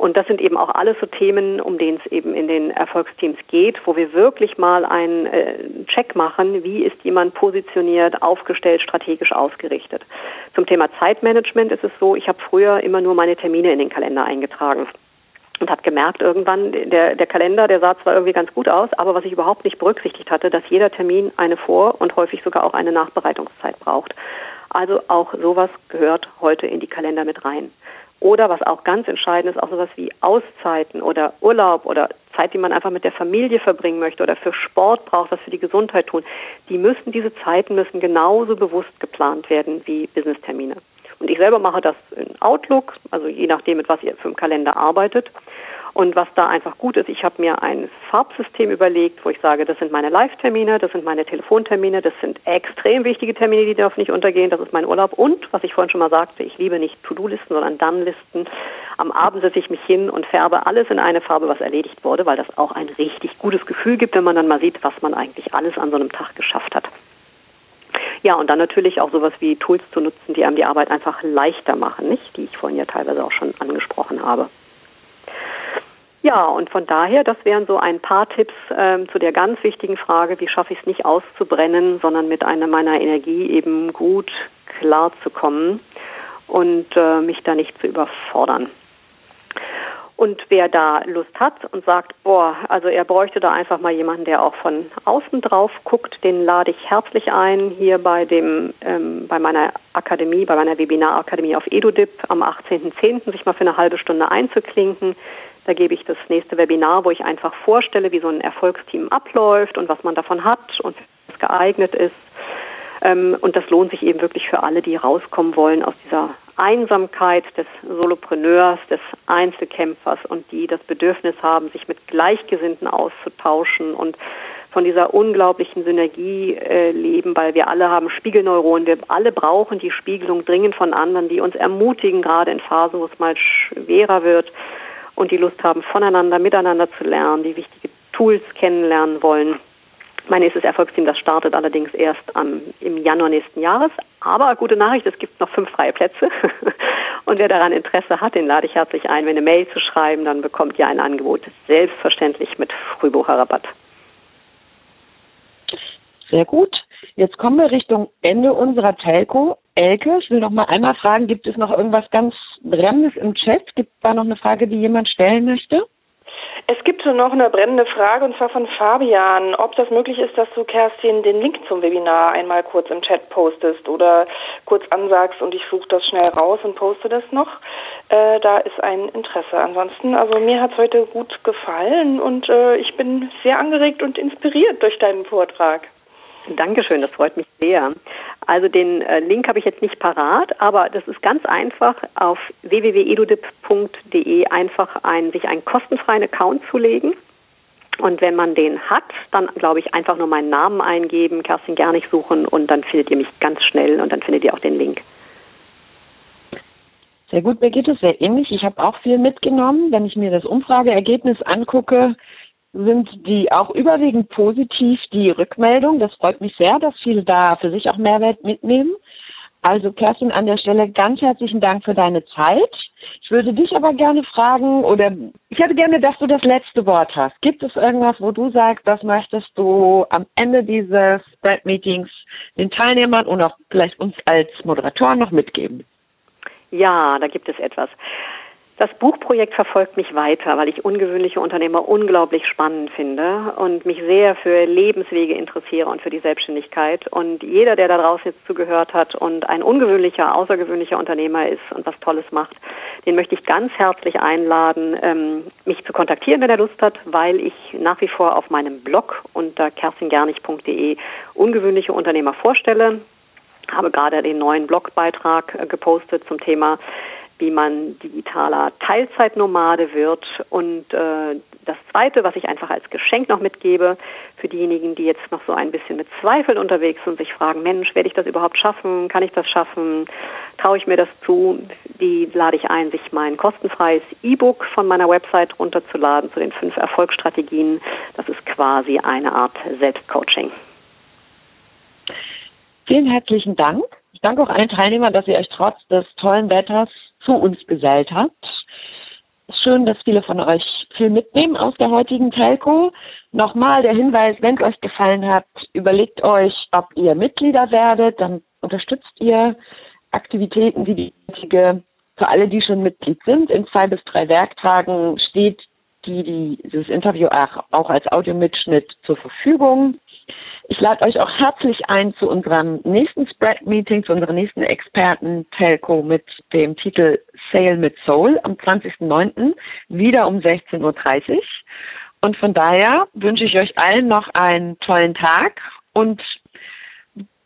Und das sind eben auch alles so Themen, um denen es eben in den Erfolgsteams geht, wo wir wirklich mal einen äh, Check machen, wie ist jemand positioniert, aufgestellt, strategisch ausgerichtet. Zum Thema Zeitmanagement ist es so, ich habe früher immer nur meine Termine in den Kalender eingetragen und habe gemerkt irgendwann, der, der Kalender, der sah zwar irgendwie ganz gut aus, aber was ich überhaupt nicht berücksichtigt hatte, dass jeder Termin eine Vor- und häufig sogar auch eine Nachbereitungszeit braucht. Also auch sowas gehört heute in die Kalender mit rein. Oder was auch ganz entscheidend ist, auch sowas wie Auszeiten oder Urlaub oder Zeit, die man einfach mit der Familie verbringen möchte oder für Sport braucht, was für die Gesundheit tun. Die müssen, diese Zeiten müssen genauso bewusst geplant werden wie Business-Termine. Und ich selber mache das in Outlook, also je nachdem, mit was ihr für einen Kalender arbeitet. Und was da einfach gut ist, ich habe mir ein Farbsystem überlegt, wo ich sage, das sind meine Live-Termine, das sind meine Telefontermine, das sind extrem wichtige Termine, die dürfen nicht untergehen, das ist mein Urlaub. Und, was ich vorhin schon mal sagte, ich liebe nicht To-Do-Listen, sondern Dann-Listen. Am Abend setze ich mich hin und färbe alles in eine Farbe, was erledigt wurde, weil das auch ein richtig gutes Gefühl gibt, wenn man dann mal sieht, was man eigentlich alles an so einem Tag geschafft hat. Ja, und dann natürlich auch sowas wie Tools zu nutzen, die einem die Arbeit einfach leichter machen, nicht? Die ich vorhin ja teilweise auch schon angesprochen habe. Ja, und von daher, das wären so ein paar Tipps ähm, zu der ganz wichtigen Frage, wie schaffe ich es nicht auszubrennen, sondern mit einer meiner Energie eben gut klar zu kommen und äh, mich da nicht zu überfordern. Und wer da Lust hat und sagt, boah, also er bräuchte da einfach mal jemanden, der auch von außen drauf guckt, den lade ich herzlich ein, hier bei dem, ähm, bei meiner Akademie, bei meiner Webinarakademie auf EduDip am 18.10. sich mal für eine halbe Stunde einzuklinken. Da gebe ich das nächste Webinar, wo ich einfach vorstelle, wie so ein Erfolgsteam abläuft und was man davon hat und was geeignet ist. Ähm, und das lohnt sich eben wirklich für alle, die rauskommen wollen aus dieser Einsamkeit des Solopreneurs, des Einzelkämpfers und die das Bedürfnis haben, sich mit Gleichgesinnten auszutauschen und von dieser unglaublichen Synergie äh, leben, weil wir alle haben Spiegelneuronen. Wir alle brauchen die Spiegelung dringend von anderen, die uns ermutigen, gerade in Phasen, wo es mal schwerer wird und die Lust haben, voneinander, miteinander zu lernen, die wichtige Tools kennenlernen wollen. Mein nächstes Erfolgsteam, das startet allerdings erst am, im Januar nächsten Jahres. Aber gute Nachricht, es gibt noch fünf freie Plätze. <laughs> Und wer daran Interesse hat, den lade ich herzlich ein, mir eine Mail zu schreiben. Dann bekommt ihr ein Angebot selbstverständlich mit Frühbucherrabatt. Sehr gut. Jetzt kommen wir Richtung Ende unserer Telco. Elke, ich will noch mal einmal fragen, gibt es noch irgendwas ganz Brennendes im Chat? Gibt es da noch eine Frage, die jemand stellen möchte? Es gibt noch eine brennende Frage und zwar von Fabian, ob das möglich ist, dass du Kerstin den Link zum Webinar einmal kurz im Chat postest oder kurz ansagst und ich suche das schnell raus und poste das noch. Äh, da ist ein Interesse. Ansonsten, also mir hat es heute gut gefallen und äh, ich bin sehr angeregt und inspiriert durch deinen Vortrag. Dankeschön, das freut mich sehr. Also den äh, Link habe ich jetzt nicht parat, aber das ist ganz einfach auf www.edudip.de einfach ein, sich einen kostenfreien Account zulegen. Und wenn man den hat, dann glaube ich einfach nur meinen Namen eingeben, Kerstin Gernig suchen und dann findet ihr mich ganz schnell und dann findet ihr auch den Link. Sehr gut, mir geht es sehr ähnlich. Ich habe auch viel mitgenommen. Wenn ich mir das Umfrageergebnis angucke, sind die auch überwiegend positiv, die Rückmeldung. Das freut mich sehr, dass viele da für sich auch Mehrwert mitnehmen. Also Kerstin, an der Stelle ganz herzlichen Dank für deine Zeit. Ich würde dich aber gerne fragen, oder ich hätte gerne, dass du das letzte Wort hast. Gibt es irgendwas, wo du sagst, das möchtest du am Ende dieses Spread-Meetings den Teilnehmern und auch vielleicht uns als Moderatoren noch mitgeben? Ja, da gibt es etwas. Das Buchprojekt verfolgt mich weiter, weil ich ungewöhnliche Unternehmer unglaublich spannend finde und mich sehr für Lebenswege interessiere und für die Selbstständigkeit. Und jeder, der da draußen jetzt zugehört hat und ein ungewöhnlicher, außergewöhnlicher Unternehmer ist und was Tolles macht, den möchte ich ganz herzlich einladen, ähm, mich zu kontaktieren, wenn er Lust hat, weil ich nach wie vor auf meinem Blog unter kerstingernig.de ungewöhnliche Unternehmer vorstelle habe gerade den neuen Blogbeitrag äh, gepostet zum Thema wie man digitaler Teilzeitnomade wird. Und äh, das Zweite, was ich einfach als Geschenk noch mitgebe, für diejenigen, die jetzt noch so ein bisschen mit Zweifeln unterwegs sind und sich fragen, Mensch, werde ich das überhaupt schaffen? Kann ich das schaffen? Traue ich mir das zu? Die lade ich ein, sich mein kostenfreies E-Book von meiner Website runterzuladen zu den fünf Erfolgsstrategien. Das ist quasi eine Art Selbstcoaching. Vielen herzlichen Dank. Ich danke auch allen Teilnehmern, dass ihr euch trotz des tollen Wetters zu uns gesellt habt. Schön, dass viele von euch viel mitnehmen aus der heutigen Telco. Nochmal der Hinweis, wenn es euch gefallen hat, überlegt euch, ob ihr Mitglieder werdet, dann unterstützt ihr Aktivitäten wie die heutige. Für alle, die schon Mitglied sind, in zwei bis drei Werktagen steht die, die dieses Interview auch, auch als Audiomitschnitt zur Verfügung. Ich lade euch auch herzlich ein zu unserem nächsten Spread-Meeting, zu unserer nächsten Experten-Telco mit dem Titel Sale mit Soul am 20.09. wieder um 16.30 Uhr. Und von daher wünsche ich euch allen noch einen tollen Tag und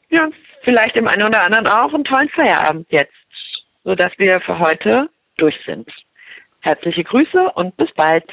ja, vielleicht dem einen oder anderen auch einen tollen Feierabend jetzt, sodass wir für heute durch sind. Herzliche Grüße und bis bald.